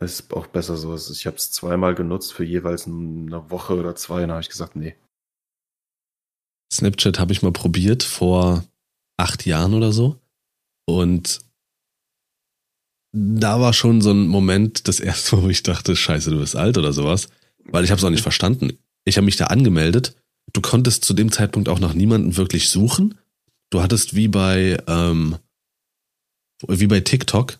Ist auch besser so. Ich habe es zweimal genutzt für jeweils eine Woche oder zwei und da habe ich gesagt, nee. Snapchat habe ich mal probiert vor acht Jahren oder so. Und da war schon so ein Moment, das erste Mal, (laughs) wo ich dachte, scheiße, du bist alt oder sowas. Weil ich habe es auch nicht verstanden. Ich habe mich da angemeldet du konntest zu dem Zeitpunkt auch nach niemanden wirklich suchen. Du hattest wie bei, ähm, wie bei TikTok,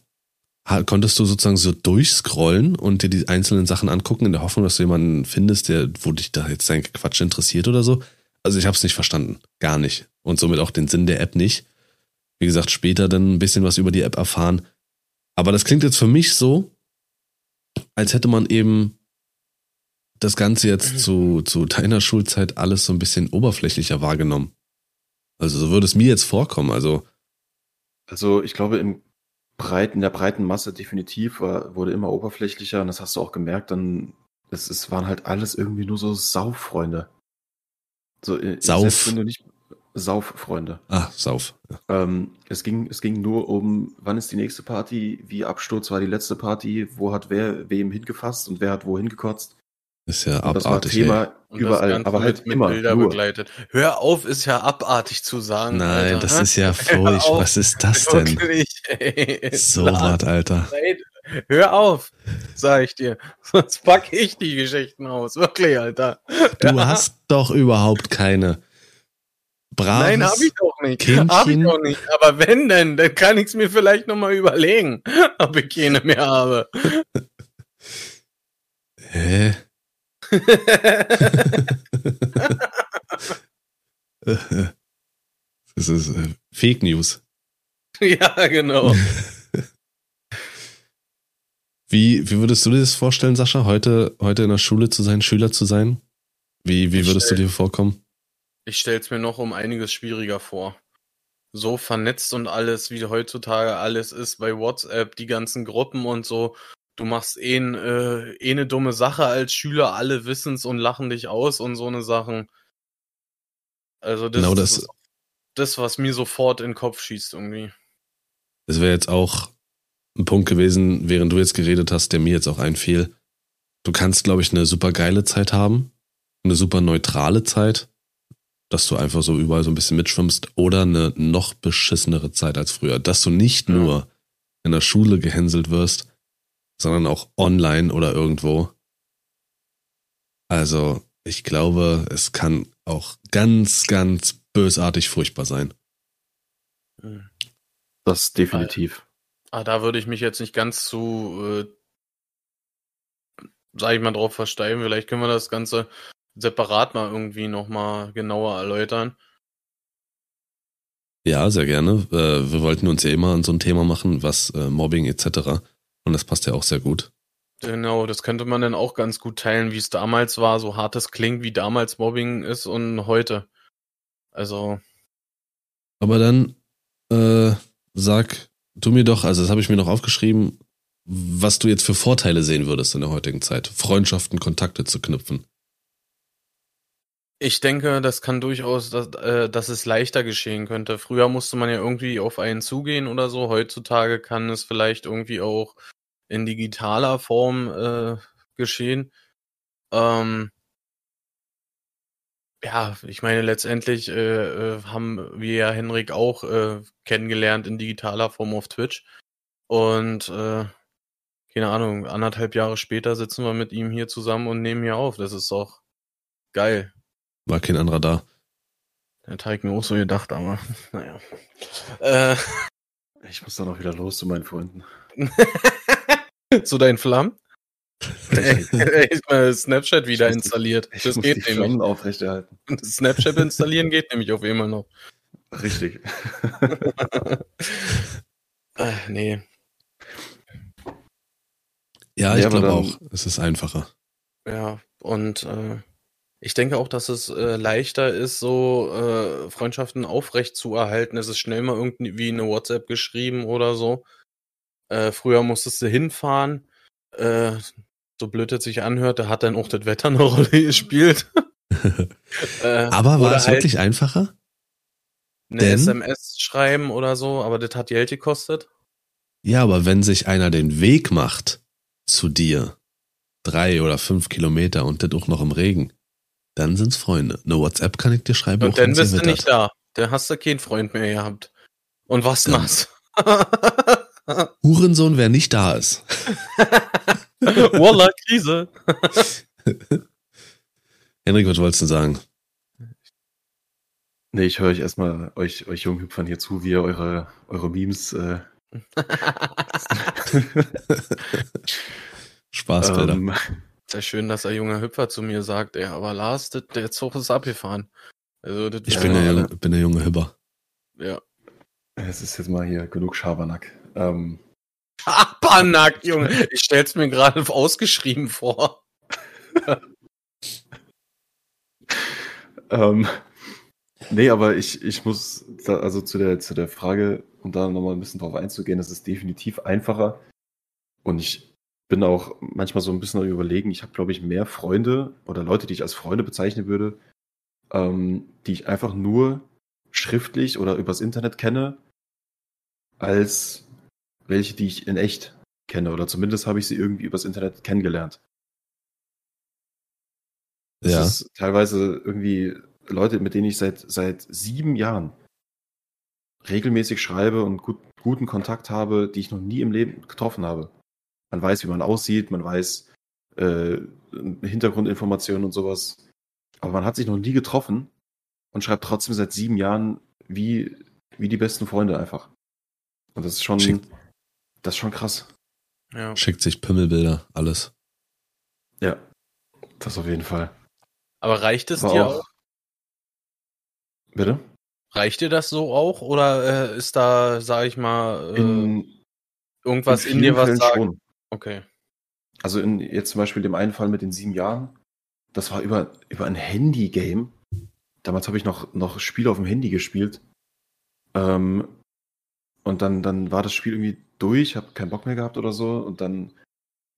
konntest du sozusagen so durchscrollen und dir die einzelnen Sachen angucken, in der Hoffnung, dass du jemanden findest, der, wo dich da jetzt dein Quatsch interessiert oder so. Also ich habe es nicht verstanden, gar nicht. Und somit auch den Sinn der App nicht. Wie gesagt, später dann ein bisschen was über die App erfahren. Aber das klingt jetzt für mich so, als hätte man eben das Ganze jetzt zu, zu deiner Schulzeit alles so ein bisschen oberflächlicher wahrgenommen. Also so würde es mir jetzt vorkommen. Also Also ich glaube, im breiten, in der breiten Masse definitiv war, wurde immer oberflächlicher und das hast du auch gemerkt, dann es, es waren halt alles irgendwie nur so Sauffreunde. So, äh, Sauf. nicht Sauffreunde. Ah, sauf. Ähm, es, ging, es ging nur um, wann ist die nächste Party, wie Absturz war die letzte Party, wo hat wer wem hingefasst und wer hat wohin gekotzt. Ist ja Und das war abartig. ey. Thema Und überall, aber halt mit, immer Bilder nur. begleitet. Hör auf, ist ja abartig zu sagen. Nein, Alter, das hä? ist ja (laughs) Hör furcht. auf. Was ist das denn? Wirklich, ey. So was, Alter. Nein, Hör auf, sag ich dir. (laughs) Sonst pack ich die Geschichten aus. Wirklich, Alter. Du Ja. hast doch überhaupt keine. Braves. Nein, hab ich auch nicht. Kindchen. Hab ich auch nicht. Aber wenn denn, dann kann ich es mir vielleicht nochmal überlegen, (laughs) ob ich keine mehr habe. Hä? (laughs) Das ist äh, Fake News. (laughs) ja, genau. (laughs) Wie, wie würdest du dir das vorstellen, Sascha, heute, heute in der Schule zu sein, Schüler zu sein? Wie, wie würdest du stell- dir vorkommen? Ich stell's mir noch um einiges schwieriger vor. So vernetzt und alles, wie heutzutage alles ist bei WhatsApp, die ganzen Gruppen und so. Du machst eh, äh, eh eine dumme Sache als Schüler, alle wissen's und lachen dich aus und so eine Sachen. Also das, Genau das das- ist das, was mir sofort in den Kopf schießt irgendwie. Das wäre jetzt auch ein Punkt gewesen, während du jetzt geredet hast, der mir jetzt auch einfiel. Du kannst, glaube ich, eine super geile Zeit haben, eine super neutrale Zeit, dass du einfach so überall so ein bisschen mitschwimmst, oder eine noch beschissenere Zeit als früher, dass du nicht Ja. nur in der Schule gehänselt wirst, sondern auch online oder irgendwo. Also, ich glaube, es kann auch ganz, ganz bösartig furchtbar sein. Das definitiv. Ah, da würde ich mich jetzt nicht ganz zu, äh, sag ich mal, drauf versteifen. Vielleicht können wir das Ganze separat mal irgendwie nochmal genauer erläutern. Ja, sehr gerne. Äh, wir wollten uns ja immer an so ein Thema machen, was äh, Mobbing etc. Und das passt ja auch sehr gut. Genau, das könnte man dann auch ganz gut teilen, wie es damals war, so hart es klingt, wie damals Mobbing ist und heute. Also, Aber dann äh, sag du mir doch, also das habe ich mir noch aufgeschrieben, was du jetzt für Vorteile sehen würdest in der heutigen Zeit, Freundschaften, Kontakte zu knüpfen. Ich denke, das kann durchaus, dass, äh, dass es leichter geschehen könnte. Früher musste man ja irgendwie auf einen zugehen oder so. Heutzutage kann es vielleicht irgendwie auch in digitaler Form äh, geschehen. Ähm, ja, ich meine, letztendlich äh, äh, haben wir ja Henrik auch äh, kennengelernt in digitaler Form auf Twitch. Und äh, keine Ahnung, anderthalb Jahre später sitzen wir mit ihm hier zusammen und nehmen hier auf. Das ist doch geil. War kein anderer da. Hätte ich mir auch so gedacht, aber naja. Äh, Ich muss dann auch wieder los zu meinen Freunden. (laughs) zu deinen Flammen? (laughs) Mal Snapchat wieder Ich installiert. Ich Das muss geht die nämlich. Flammen aufrechterhalten. Snapchat installieren geht nämlich auf einmal noch. Richtig. (laughs) äh, nee. Ja, Ja, ich aber glaube auch, es ist einfacher. Ja, und äh, ich denke auch, dass es äh, leichter ist, so äh, Freundschaften aufrecht zu erhalten. Es ist schnell mal irgendwie eine WhatsApp geschrieben oder so. Äh, früher musstest du hinfahren. Äh, so blöd es sich anhört, da hat dann auch das Wetter eine (laughs) Rolle gespielt. (laughs) äh, Aber war es halt wirklich einfacher? eine denn? SMS schreiben oder so, aber das hat Geld gekostet. Ja, aber wenn sich einer den Weg macht zu dir, drei oder fünf Kilometer und das auch noch im Regen, dann sind's Freunde. Eine WhatsApp kann ich dir schreiben, Und dann bist du nicht da. Dann hast du keinen Freund mehr gehabt. Und was Ja. nass. (laughs) Hurensohn, wer nicht da ist. (laughs) Walla, Krise. (laughs) Henrik, was wolltest du sagen? Nee, ich höre euch erstmal euch, euch Junghüpfern hier zu, wie ihr eure, eure Memes. Äh, Spaßbilder. ähm, Sehr schön, dass der junge Hüpfer zu mir sagt, ja, aber Lars, das, der Zug ist abgefahren. Also, das ich bin, der alle- junge, bin der junge Hübber. ja. es ist jetzt mal hier genug Schabernack. Ähm, Schabernack, Junge. Ich stell's mir gerade (laughs) ausgeschrieben vor. (laughs) ähm, nee, aber ich, ich muss, da, also zu der, zu der Frage, um da nochmal ein bisschen drauf einzugehen, es ist definitiv einfacher. Und ich bin auch manchmal so ein bisschen überlegen, ich habe, glaube ich, mehr Freunde oder Leute, die ich als Freunde bezeichnen würde, ähm, die ich einfach nur schriftlich oder übers Internet kenne, als welche, die ich in echt kenne. Oder zumindest habe ich sie irgendwie übers Internet kennengelernt. Es Ja. ist teilweise irgendwie Leute, mit denen ich seit, seit sieben Jahren regelmäßig schreibe und gut, guten Kontakt habe, die ich noch nie im Leben getroffen habe. Man weiß, wie man aussieht, man weiß äh, Hintergrundinformationen und sowas. Aber man hat sich noch nie getroffen und schreibt trotzdem seit sieben Jahren wie, wie die besten Freunde einfach. Und das ist schon, Schick. das ist schon krass. Ja. Schickt sich Pimmelbilder, alles. Ja, das auf jeden Fall. Aber reicht es Aber dir auch- auch? Bitte? Reicht dir das so auch? Oder äh, ist da, sag ich mal, äh, In, irgendwas in, vielen dir, was Fällen sagt? schon. Okay. Also in jetzt zum Beispiel dem einen Fall mit den sieben Jahren, das war über, über ein Handy-Game. Damals habe ich noch, noch Spiele auf dem Handy gespielt. Ähm, und dann, dann war das Spiel irgendwie durch, habe keinen Bock mehr gehabt oder so. Und dann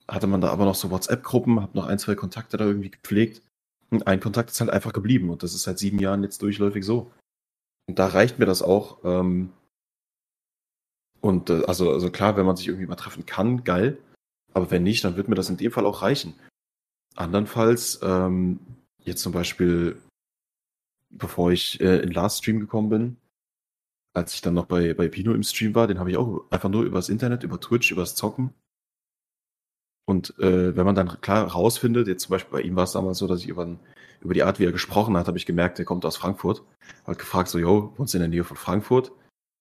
hatte man da aber noch so WhatsApp-Gruppen, habe noch ein, zwei Kontakte da irgendwie gepflegt. Und ein Kontakt ist halt einfach geblieben. Und das ist seit sieben Jahren jetzt durchläufig so. Und da reicht mir das auch. Ähm, und äh, also, also klar, wenn man sich irgendwie mal treffen kann, geil. Aber wenn nicht, dann wird mir das in dem Fall auch reichen. Andernfalls, ähm, jetzt zum Beispiel, bevor ich äh, in Last Stream gekommen bin, als ich dann noch bei, bei Pino im Stream war, den habe ich auch einfach nur übers Internet, über Twitch, übers Zocken. Und äh, wenn man dann klar rausfindet, jetzt zum Beispiel bei ihm war es damals so, dass ich über, über die Art, wie er gesprochen hat, habe ich gemerkt, er kommt aus Frankfurt. Hat gefragt so, yo, wohnst du in der Nähe von Frankfurt?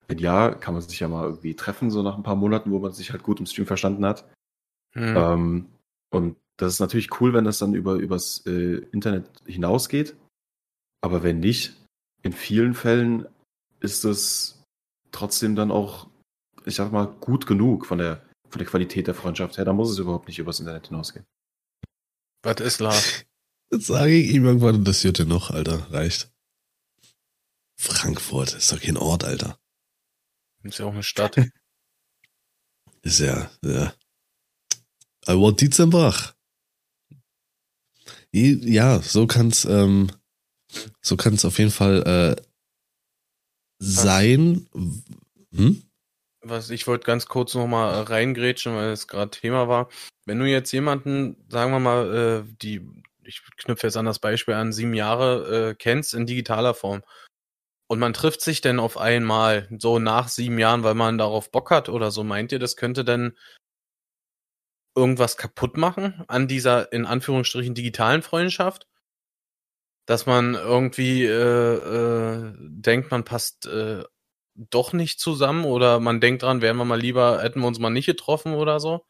Wenn ja, kann man sich ja mal irgendwie treffen, so nach ein paar Monaten, wo man sich halt gut im Stream verstanden hat. Hm. Ähm, und das ist natürlich cool, wenn das dann über übers äh, Internet hinausgeht. Aber wenn nicht, in vielen Fällen ist es trotzdem dann auch, ich sag mal, gut genug von der von der Qualität der Freundschaft her. Da muss es überhaupt nicht übers Internet hinausgehen. Was ist Lars? (laughs) Jetzt sage ich ihm irgendwann, und das Jute noch, Alter. Reicht. Frankfurt ist doch kein Ort, Alter. Ist ja auch eine Stadt. (laughs) Ist ja, ja. Aber Dietzenbach. Ja, so kann's, ähm, so kann's auf jeden Fall äh, sein. Hm? Was ich wollte ganz kurz noch mal reingrätschen, weil es gerade Thema war. Wenn du jetzt jemanden, sagen wir mal, äh, die, ich knüpfe jetzt an das Beispiel an, sieben Jahre äh, kennst in digitaler Form und man trifft sich denn auf einmal so nach sieben Jahren, weil man darauf Bock hat oder so, meint ihr, das könnte denn irgendwas kaputt machen an dieser in Anführungsstrichen digitalen Freundschaft? Dass man irgendwie äh, äh, denkt, man passt äh, doch nicht zusammen oder man denkt dran, wären wir mal lieber, hätten wir uns mal nicht getroffen oder so.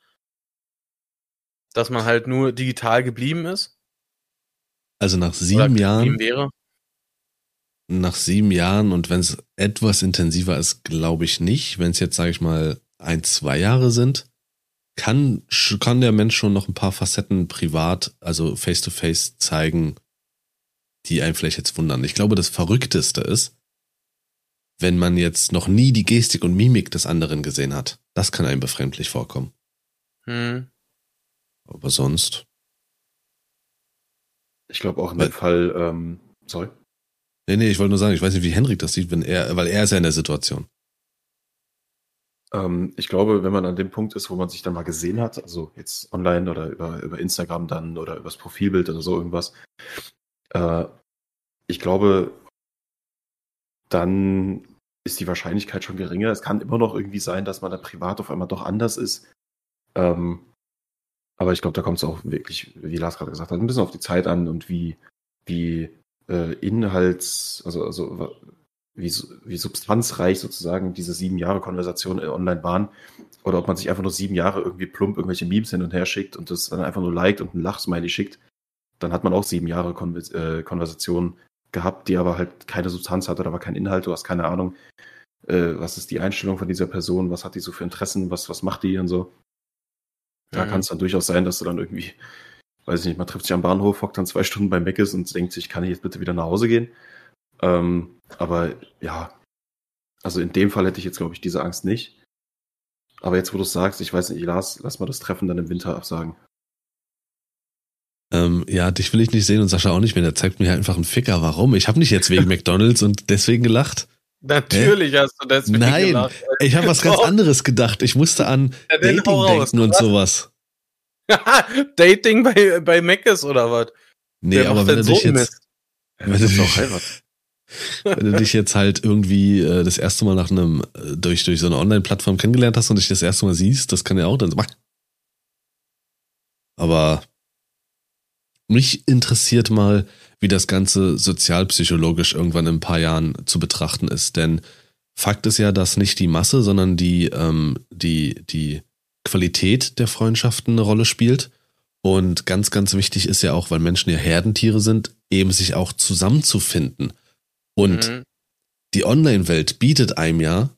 Dass man halt nur digital geblieben ist. Also nach sieben Jahren, wäre. nach sieben Jahren und wenn es etwas intensiver ist, glaube ich nicht. Wenn es jetzt, sage ich mal, ein, zwei Jahre sind, kann, kann der Mensch schon noch ein paar Facetten privat, also face to face zeigen, die einen vielleicht jetzt wundern. Ich glaube, das Verrückteste ist, wenn man jetzt noch nie die Gestik und Mimik des anderen gesehen hat. Das kann einem befremdlich vorkommen. Hm. Aber sonst. Ich glaube auch in dem Fall, ähm, sorry. Nee, nee, ich wollte nur sagen, ich weiß nicht, wie Henrik das sieht, wenn er, weil er ist ja in der Situation. Ähm, ich glaube, wenn man an dem Punkt ist, wo man sich dann mal gesehen hat, also jetzt online oder über, über Instagram dann oder übers Profilbild oder so irgendwas, äh, ich glaube, dann ist die Wahrscheinlichkeit schon geringer. Es kann immer noch irgendwie sein, dass man da privat auf einmal doch anders ist. Ähm, aber ich glaube, da kommt es auch wirklich, wie Lars gerade gesagt hat, ein bisschen auf die Zeit an und wie, wie äh, Inhalts, also, also wie, wie substanzreich sozusagen diese sieben Jahre Konversation äh, online waren. Oder ob man sich einfach nur sieben Jahre irgendwie plump irgendwelche Memes hin und her schickt und das dann einfach nur liked und ein Lachsmiley schickt. Dann hat man auch sieben Jahre Konvers äh, Konversation gehabt, die aber halt keine Substanz hatte, da war kein Inhalt, du hast keine Ahnung, äh, was ist die Einstellung von dieser Person, was hat die so für Interessen, was, was macht die und so. Da mhm. kann es dann durchaus sein, dass du dann irgendwie, weiß ich nicht, man trifft sich am Bahnhof, hockt dann zwei Stunden beim Meckes und denkt sich, kann ich jetzt bitte wieder nach Hause gehen? Ähm, aber ja, also in dem Fall hätte ich jetzt, glaube ich, diese Angst nicht. Aber jetzt, wo du es sagst, ich weiß nicht, Lars, lass mal das Treffen dann im Winter absagen. Ähm, ja, dich will ich nicht sehen und Sascha auch nicht mehr. Der zeigt mir einfach einen Ficker. Warum? Ich habe nicht jetzt wegen (laughs) McDonalds und deswegen gelacht. Natürlich Hä? hast du deswegen Nein, gelacht. Nein, ich habe was ganz anderes gedacht. Ich musste an ja, Dating denken und sowas. (laughs) Dating bei, bei Mc's oder was? Nee, Wer aber wenn du dich jetzt... Wenn du, dich, wenn du dich jetzt halt irgendwie äh, das erste Mal nach einem, äh, durch, durch so eine Online-Plattform kennengelernt hast und dich das erste Mal siehst, das kann ja auch dann. Aber mich interessiert mal, wie das Ganze sozialpsychologisch irgendwann in ein paar Jahren zu betrachten ist. Denn Fakt ist ja, dass nicht die Masse, sondern die, ähm, die, die Qualität der Freundschaften eine Rolle spielt. Und ganz, ganz wichtig ist ja auch, weil Menschen ja Herdentiere sind, eben sich auch zusammenzufinden. Und mhm. die Online-Welt bietet einem ja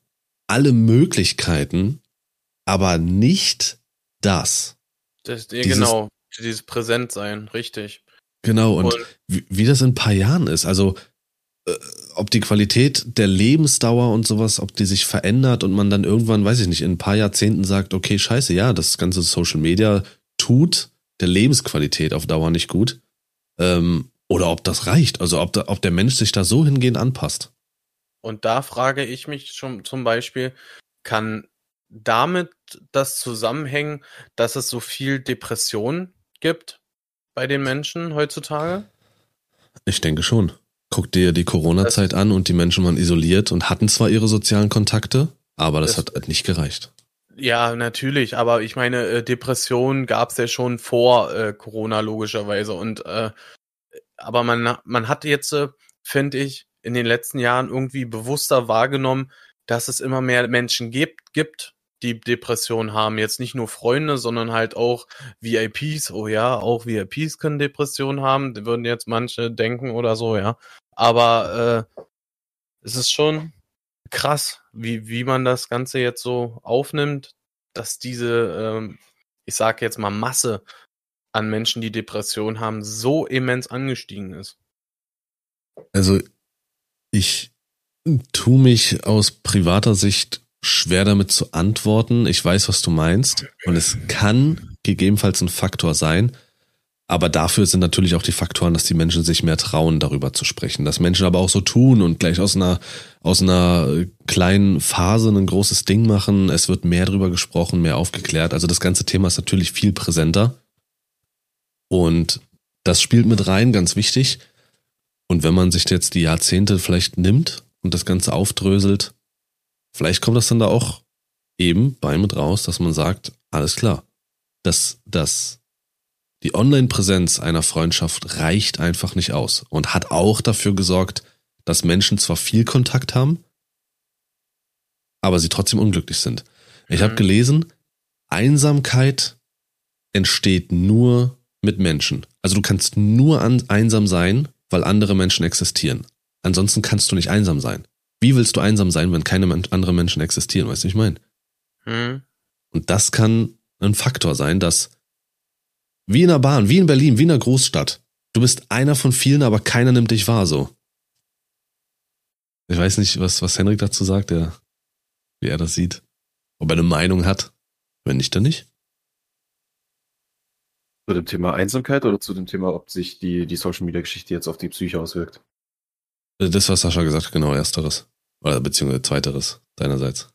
alle Möglichkeiten, aber nicht das. das ja, genau, dieses Präsentsein, richtig. Genau, und, und wie, wie, das in ein paar Jahren ist, also äh, ob die Qualität der Lebensdauer und sowas, ob die sich verändert und man dann irgendwann, weiß ich nicht, in ein paar Jahrzehnten sagt, okay, scheiße, ja, das ganze Social Media tut der Lebensqualität auf Dauer nicht gut. Ähm, oder ob das reicht, also ob, da, ob der Mensch sich da so hingehend anpasst. Und da frage ich mich schon zum Beispiel, kann damit das zusammenhängen, dass es so viel Depression gibt bei den Menschen heutzutage? Ich denke schon. Guck dir die Corona-Zeit an und die Menschen waren isoliert und hatten zwar ihre sozialen Kontakte, aber das, das hat nicht gereicht. Ja, natürlich, aber ich meine, äh, Depressionen gab es ja schon vor äh, Corona logischerweise und äh, aber man, man hat jetzt, äh, finde ich, in den letzten Jahren irgendwie bewusster wahrgenommen, dass es immer mehr Menschen gibt, gibt, die Depressionen haben. Jetzt nicht nur Freunde, sondern halt auch VIPs. Oh ja, auch VIPs können Depressionen haben. Würden jetzt manche denken oder so, ja. Aber äh, es ist schon krass, wie, wie man das Ganze jetzt so aufnimmt, dass diese, ähm, ich sage jetzt mal, Masse an Menschen, die Depressionen haben, so immens angestiegen ist. Also ich tu mich aus privater Sicht schwer damit zu antworten. Ich weiß, was du meinst. Und es kann gegebenenfalls ein Faktor sein. Aber dafür sind natürlich auch die Faktoren, dass die Menschen sich mehr trauen, darüber zu sprechen. Dass Menschen aber auch so tun und gleich aus einer, aus einer kleinen Phase ein großes Ding machen. Es wird mehr darüber gesprochen, mehr aufgeklärt. Also das ganze Thema ist natürlich viel präsenter. Und das spielt mit rein, ganz wichtig. Und wenn man sich jetzt die Jahrzehnte vielleicht nimmt und das Ganze aufdröselt, vielleicht kommt das dann da auch eben bei mit raus, dass man sagt, alles klar, dass das die Online-Präsenz einer Freundschaft reicht einfach nicht aus und hat auch dafür gesorgt, dass Menschen zwar viel Kontakt haben, aber sie trotzdem unglücklich sind. Ich mhm. habe gelesen, Einsamkeit entsteht nur mit Menschen. Also du kannst nur an, einsam sein, weil andere Menschen existieren. Ansonsten kannst du nicht einsam sein. Wie willst du einsam sein, wenn keine anderen Menschen existieren? Weißt du, ich meine? Hm. Und das kann ein Faktor sein, dass wie in der Bahn, wie in Berlin, wie in einer Großstadt, du bist einer von vielen, aber keiner nimmt dich wahr so. Ich weiß nicht, was, was Henrik dazu sagt, der, wie er das sieht. Ob er eine Meinung hat. Wenn nicht, dann nicht. Zu dem Thema Einsamkeit oder zu dem Thema, ob sich die, die Social Media Geschichte jetzt auf die Psyche auswirkt? Äh, das, was Sascha gesagt hat, genau, ersteres. Oder beziehungsweise zweiteres, deinerseits.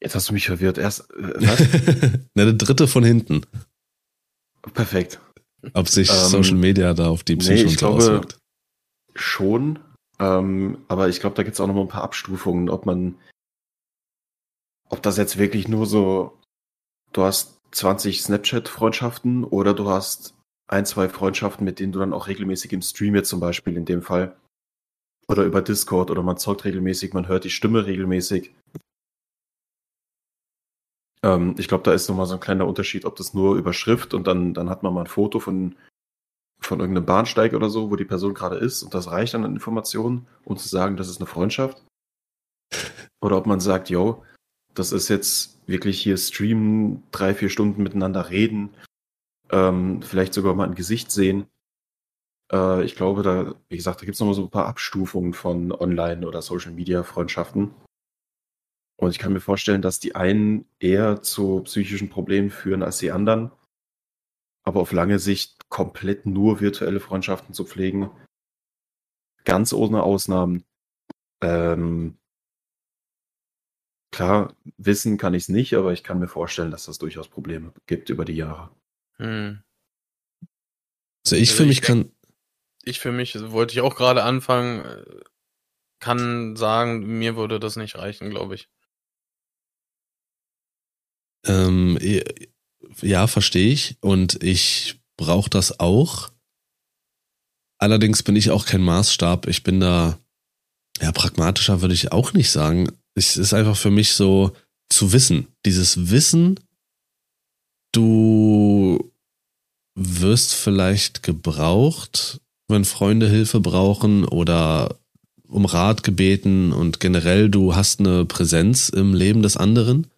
Jetzt hast du mich verwirrt. Erst, äh, was? (laughs) Na, der dritte von hinten. Perfekt. Ob sich ähm, Social Media da auf die Psyche nee, ich glaube, auswirkt? Schon. Ähm, aber ich glaube, da gibt es auch noch mal ein paar Abstufungen, ob man, ob das jetzt wirklich nur so, du hast 20 Snapchat-Freundschaften oder du hast ein, zwei Freundschaften, mit denen du dann auch regelmäßig im Stream jetzt zum Beispiel in dem Fall oder über Discord oder man zockt regelmäßig, man hört die Stimme regelmäßig. Ähm, ich glaube, da ist nochmal so ein kleiner Unterschied, ob das nur über Schrift und dann, dann hat man mal ein Foto von, von irgendeinem Bahnsteig oder so, wo die Person gerade ist und das reicht dann an Informationen, um zu sagen, das ist eine Freundschaft. Oder ob man sagt, yo, das ist jetzt wirklich hier streamen, drei, vier Stunden miteinander reden, ähm, vielleicht sogar mal ein Gesicht sehen. Äh, ich glaube, da, wie gesagt, da gibt es nochmal so ein paar Abstufungen von Online- oder Social-Media-Freundschaften. Und ich kann mir vorstellen, dass die einen eher zu psychischen Problemen führen als die anderen. Aber auf lange Sicht komplett nur virtuelle Freundschaften zu pflegen, ganz ohne Ausnahmen. Ähm, klar, wissen kann ich es nicht, aber ich kann mir vorstellen, dass das durchaus Probleme gibt über die Jahre. Hm. Also ich also für mich kann. Ich für mich, wollte ich auch gerade anfangen, äh, kann sagen, mir würde das nicht reichen, glaube ich. Ähm, ja, verstehe ich. Und ich brauche das auch. Allerdings bin ich auch kein Maßstab. Ich bin da, ja, pragmatischer würde ich auch nicht sagen. Es ist einfach für mich so zu wissen. Dieses Wissen, du wirst vielleicht gebraucht, wenn Freunde Hilfe brauchen oder um Rat gebeten und generell du hast eine Präsenz im Leben des anderen.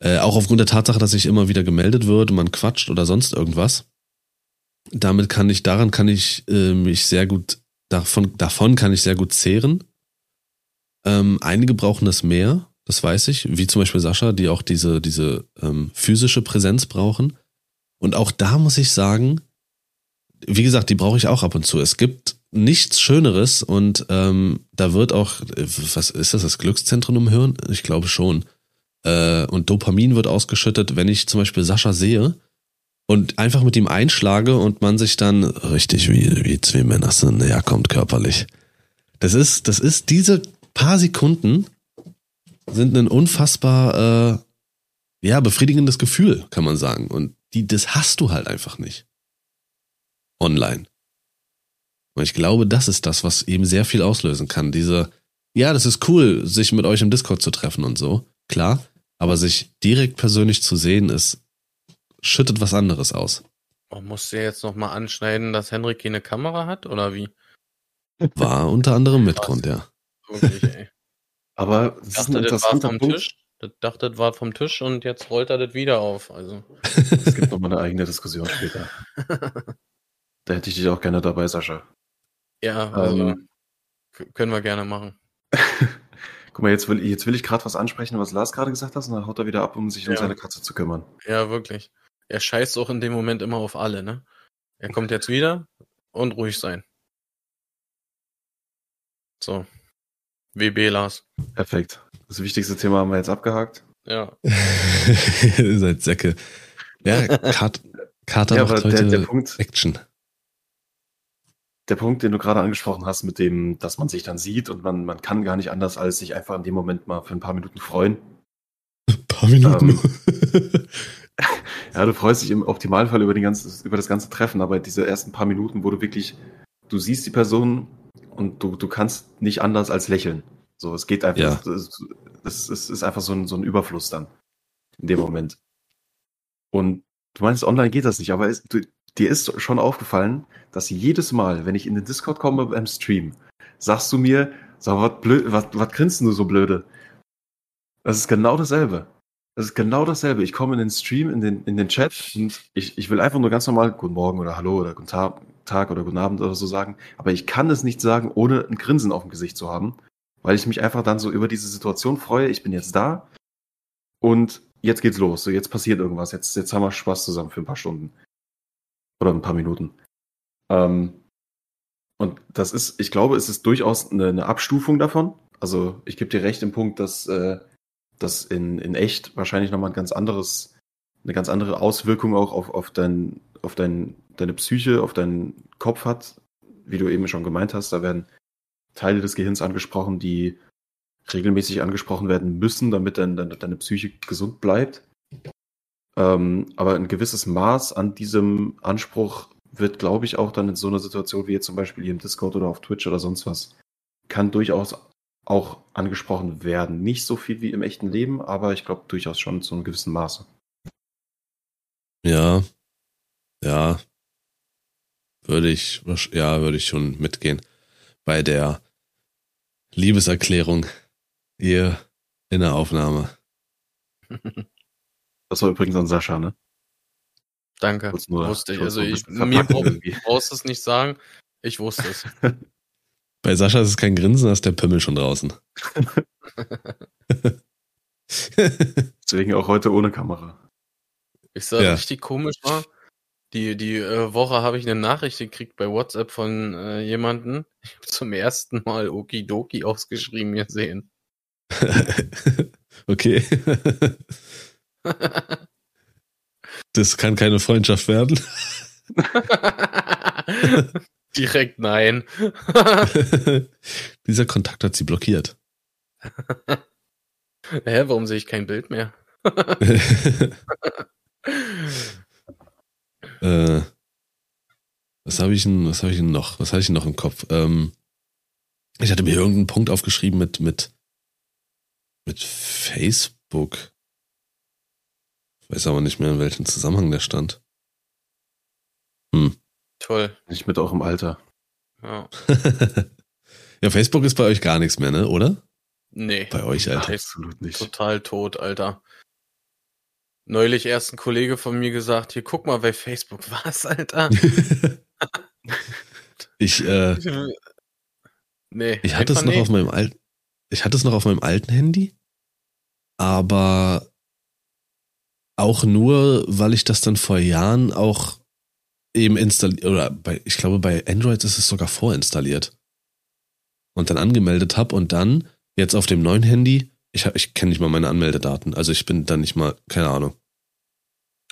Äh, auch aufgrund der Tatsache, dass sich immer wieder gemeldet wird, man quatscht oder sonst irgendwas. Damit kann ich, daran kann ich äh, mich sehr gut, davon, davon kann ich sehr gut zehren. Ähm, einige brauchen das mehr, das weiß ich, wie zum Beispiel Sascha, die auch diese, diese ähm, physische Präsenz brauchen. Und auch da muss ich sagen, wie gesagt, die brauche ich auch ab und zu. Es gibt nichts Schöneres und ähm, da wird auch, was ist das, das Glückszentrum im Hirn? Ich glaube schon. Äh, und Dopamin wird ausgeschüttet, wenn ich zum Beispiel Sascha sehe und einfach mit ihm einschlage und man sich dann richtig wie, wie zwei Männer näher kommt körperlich. Das ist, das ist diese paar Sekunden sind ein unfassbar, äh, ja, befriedigendes Gefühl, kann man sagen. Und die, das hast du halt einfach nicht. Online. Und ich glaube, das ist das, was eben sehr viel auslösen kann. Diese, ja, das ist cool, sich mit euch im Discord zu treffen und so. Klar. Aber sich direkt persönlich zu sehen, ist, schüttet was anderes aus. Oh, musst du jetzt nochmal anschneiden, dass Henrik hier eine Kamera hat, oder wie? War unter anderem Mitgrund, ja. Wirklich, ey. Aber das ist ein interessanter das Punkt. Tisch. Das dachte, das war vom Tisch und jetzt rollt er das wieder auf. Also. Es gibt nochmal eine eigene Diskussion später. da hätte ich dich auch gerne dabei, Sascha. Ja, also ähm, können wir gerne machen. (laughs) Guck mal, jetzt will, jetzt will ich gerade was ansprechen, was Lars gerade gesagt hat, und dann haut er wieder ab, um sich ja. um seine Katze zu kümmern. Ja, wirklich. Er scheißt auch in dem Moment immer auf alle, ne? Er kommt jetzt wieder und ruhig sein. So. WB, Lars. Perfekt. Das wichtigste Thema haben wir jetzt abgehakt. Ja. Ihr (laughs) seid Säcke. Ja, Kat Kater ja, macht heute der, der Punkt, Action der Punkt, den du gerade angesprochen hast, mit dem, dass man sich dann sieht und man, man kann gar nicht anders, als sich einfach in dem Moment mal für ein paar Minuten freuen. Ein paar Minuten. Ähm, (laughs) ja, du freust dich im Optimalfall über, die ganze, über das ganze Treffen, aber diese ersten paar Minuten, wo du wirklich, du siehst die Person und du, du kannst nicht anders als lächeln. So, es geht einfach, ja. es, es, ist einfach so ein, so ein Überfluss dann in dem Moment. Und du meinst, online geht das nicht, aber es, du, dir ist schon aufgefallen, dass jedes Mal, wenn ich in den Discord komme beim Stream, sagst du mir, sag, was blöd, was, was grinst du so blöde? Das ist genau dasselbe. Das ist genau dasselbe. Ich komme in den Stream, in den, in den Chat und ich, ich will einfach nur ganz normal Guten Morgen oder Hallo oder Guten Tag, Tag oder Guten Abend oder so sagen. Aber ich kann es nicht sagen, ohne ein Grinsen auf dem Gesicht zu haben, weil ich mich einfach dann so über diese Situation freue. Ich bin jetzt da und jetzt geht's los. So, jetzt passiert irgendwas. Jetzt, jetzt haben wir Spaß zusammen für ein paar Stunden. Oder ein paar Minuten. Ähm, und das ist, ich glaube, es ist durchaus eine, eine Abstufung davon. Also ich gebe dir recht im Punkt, dass äh, das in, in echt wahrscheinlich nochmal ein ganz anderes, eine ganz andere Auswirkung auch auf, auf, dein, auf dein, deine Psyche, auf deinen Kopf hat, wie du eben schon gemeint hast. Da werden Teile des Gehirns angesprochen, die regelmäßig angesprochen werden müssen, damit dann deine, deine Psyche gesund bleibt. Ähm, aber ein gewisses Maß an diesem Anspruch wird, glaube ich, auch dann in so einer Situation wie jetzt zum Beispiel hier im Discord oder auf Twitch oder sonst was, kann durchaus auch angesprochen werden. Nicht so viel wie im echten Leben, aber ich glaube durchaus schon zu einem gewissen Maße. Ja, ja, würde ich, ja, würde ich schon mitgehen. Bei der Liebeserklärung hier in der Aufnahme. (laughs) Das war übrigens an Sascha, ne? Danke. Nur, wusste ich. Also ich, mir brauchst du es nicht sagen. Ich wusste es. (laughs) Bei Sascha ist es kein Grinsen, da ist der Pimmel schon draußen. (laughs) Deswegen auch heute ohne Kamera. Ich sah ja. richtig komisch war. Die, die äh, Woche habe ich eine Nachricht gekriegt bei WhatsApp von äh, jemanden. Ich habe zum ersten Mal Okidoki ausgeschrieben gesehen. (laughs) okay. das kann keine Freundschaft werden. (laughs) Direkt nein. (laughs) Dieser Kontakt hat sie blockiert. Hä, warum sehe ich kein Bild mehr? Äh, was habe ich denn, was habe ich denn noch? Was hatte ich denn noch im Kopf? Ähm, ich hatte mir irgendeinen Punkt aufgeschrieben mit, mit, mit Facebook. Ich weiß aber nicht mehr, in welchem Zusammenhang der stand. Hm. Toll. Nicht mit eurem Alter. Ja. (laughs) ja, Facebook ist bei euch gar nichts mehr, ne, oder? Nee. Bei euch, Alter. Absolut nicht. Total tot, Alter neulich erst ein Kollege von mir gesagt, hier guck mal bei Facebook, (laughs) was, Alter? (laughs) ich, äh, (laughs) nee, ich hatte es noch nee. auf meinem alten, ich hatte es noch auf meinem alten Handy, aber auch nur, weil ich das dann vor Jahren auch eben installiert, oder bei, ich glaube, bei Android ist es sogar vorinstalliert. Und dann angemeldet habe und dann jetzt auf dem neuen Handy ich, ich kenne nicht mal meine Anmeldedaten. Also ich bin dann nicht mal, keine Ahnung.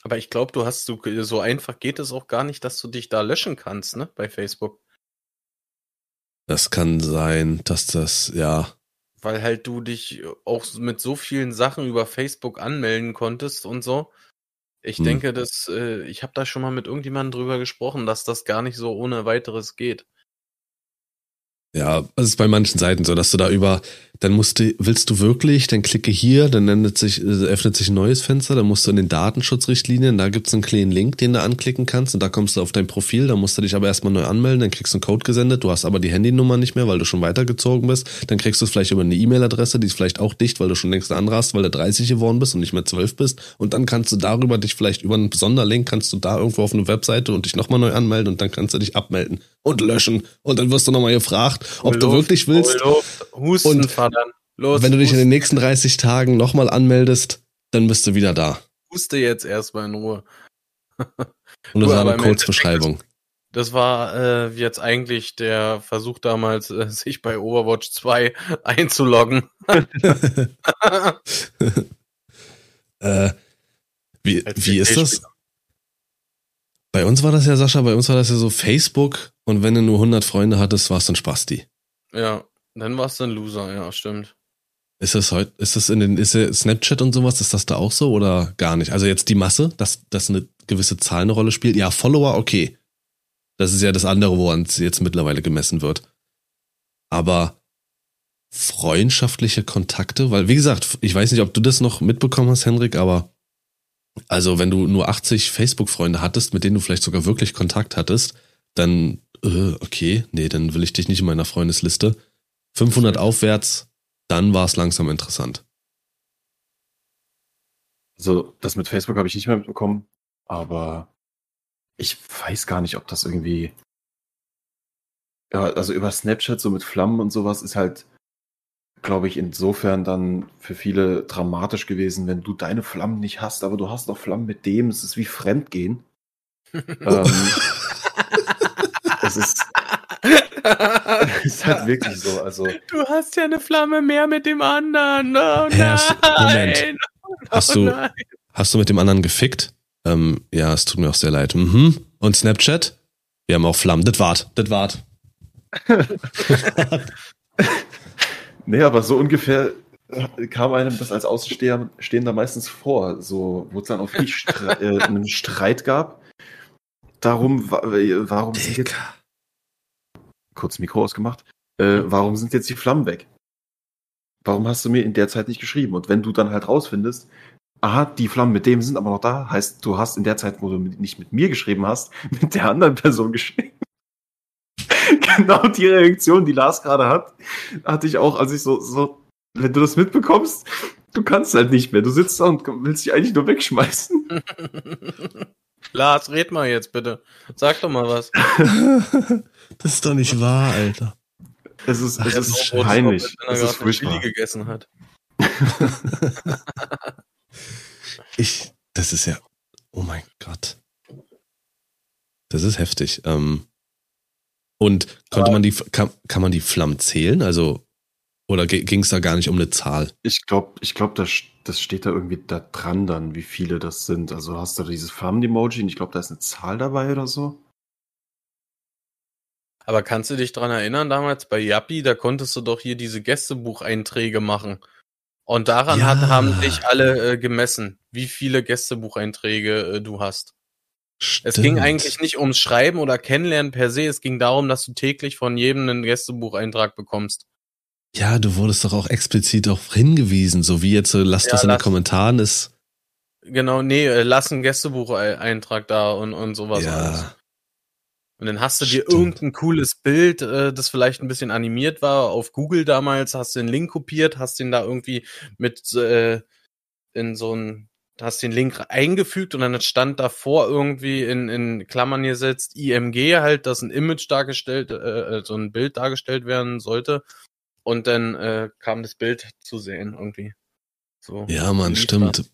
Aber ich glaube, du hast so, so einfach geht es auch gar nicht, dass du dich da löschen kannst, ne, bei Facebook. Das kann sein, dass das, ja. Weil halt du dich auch mit so vielen Sachen über Facebook anmelden konntest und so. Ich hm. denke, dass, äh, ich habe da schon mal mit irgendjemandem drüber gesprochen, dass das gar nicht so ohne weiteres geht. Ja, es ist bei manchen Seiten so, dass du da über, dann musst du, willst du wirklich, dann klicke hier, dann öffnet sich, äh, öffnet sich ein neues Fenster, dann musst du in den Datenschutzrichtlinien, da gibt's einen kleinen Link, den du anklicken kannst und da kommst du auf dein Profil, da musst du dich aber erstmal neu anmelden, dann kriegst du einen Code gesendet, du hast aber die Handynummer nicht mehr, weil du schon weitergezogen bist, dann kriegst du es vielleicht über eine E-Mail-Adresse, die ist vielleicht auch dicht, weil du schon längst andere hast, weil du 30 geworden bist und nicht mehr 12 bist und dann kannst du darüber dich vielleicht über einen Sonderlink, kannst du da irgendwo auf eine Webseite und dich nochmal neu anmelden und dann kannst du dich abmelden und löschen und dann wirst du nochmal gefragt, ob Luft, du wirklich willst. Luft, Husten, und. Los, wenn du dich husten. in den nächsten 30 Tagen nochmal anmeldest, dann bist du wieder da. Huste jetzt erstmal in Ruhe. und das war eine Kurzbeschreibung. Das war äh, jetzt eigentlich der Versuch damals, äh, sich bei Overwatch 2 (laughs) einzuloggen. (laughs) äh, wie, wie ist das? Bei uns war das ja, Sascha, bei uns war das ja so Facebook und wenn du nur 100 Freunde hattest, warst du ein Spasti. Ja, dann warst du ein Loser, ja, stimmt. Ist das heute, ist das in den, ist Snapchat und sowas, ist das da auch so oder gar nicht? Also jetzt die Masse, dass, dass eine gewisse Zahl eine Rolle spielt. Ja, Follower, okay. Das ist ja das andere, woran es jetzt mittlerweile gemessen wird. Aber freundschaftliche Kontakte, weil wie gesagt, ich weiß nicht, ob du das noch mitbekommen hast, Henrik, aber also wenn du nur 80 Facebook-Freunde hattest, mit denen du vielleicht sogar wirklich Kontakt hattest, dann, äh, okay, nee, dann will ich dich nicht in meiner Freundesliste. 500 aufwärts, dann war es langsam interessant. Also das mit Facebook habe ich nicht mehr mitbekommen, aber ich weiß gar nicht, ob das irgendwie... Ja, also über Snapchat so mit Flammen und sowas ist halt glaube ich, insofern dann für viele dramatisch gewesen, wenn du deine Flammen nicht hast, aber du hast noch Flammen mit dem. Es ist wie Fremdgehen. (laughs) ähm, es ist, (laughs) ist halt wirklich so. Also, du hast ja eine Flamme mehr mit dem anderen. Oh, nein. Moment. Hast du, oh, hast du mit dem anderen gefickt? Ähm, ja, es tut mir auch sehr leid. Mhm. Und Snapchat? Wir haben auch Flammen. Das wart. Das wart. (laughs) Nee, aber so ungefähr kam einem das als Außenstehender meistens vor, so, wo es dann auch wirklich Stre (laughs) äh, einen Streit gab. Darum, wa warum sind jetzt, kurz Mikro ausgemacht, äh, warum sind jetzt die Flammen weg? Warum hast du mir in der Zeit nicht geschrieben? Und wenn du dann halt rausfindest, aha, die Flammen mit dem sind aber noch da, heißt, du hast in der Zeit, wo du nicht mit mir geschrieben hast, (laughs) mit der anderen Person geschrieben. (laughs) genau die Reaktion, die Lars gerade hat, hatte ich auch, als ich so, so, wenn du das mitbekommst, du kannst halt nicht mehr. Du sitzt da und willst dich eigentlich nur wegschmeißen. (laughs) Lars, red mal jetzt bitte. Sag doch mal was. (laughs) das ist doch nicht wahr, Alter. Es ist, Ach, es ist peinlich. Es ist furchtbar. gegessen hat. ich, das ist ja, oh mein Gott. Das ist heftig. Ähm, und konnte Aber man die, kann, kann man die Flammen zählen? Also, oder ging es da gar nicht um eine Zahl? Ich glaube, ich glaube, das, das steht da irgendwie da dran dann, wie viele das sind. Also hast du dieses Flammen-Emoji und ich glaube, da ist eine Zahl dabei oder so. Aber kannst du dich dran erinnern, damals bei Yappi, da konntest du doch hier diese Gästebucheinträge machen. Und daran ja. hat, haben dich alle äh, gemessen, wie viele Gästebucheinträge äh, du hast. Stimmt. Es ging eigentlich nicht ums Schreiben oder Kennenlernen per se, es ging darum, dass du täglich von jedem einen Gästebucheintrag bekommst. Ja, du wurdest doch auch explizit darauf hingewiesen, so wie jetzt, äh, lasst ja, das in lass, den Kommentaren ist. Genau, nee, äh, lass einen Gästebucheintrag da und, und sowas ja. alles. Und dann hast du Stimmt. dir irgendein cooles Bild, äh, das vielleicht ein bisschen animiert war, auf Google damals, hast du den Link kopiert, hast den da irgendwie mit äh, in so ein, hast den Link eingefügt und dann stand davor irgendwie in, in Klammern gesetzt IMG halt, dass ein Image dargestellt, äh, äh, so ein Bild dargestellt werden sollte. Und dann äh, kam das Bild zu sehen irgendwie. So. Ja, man, stimmt.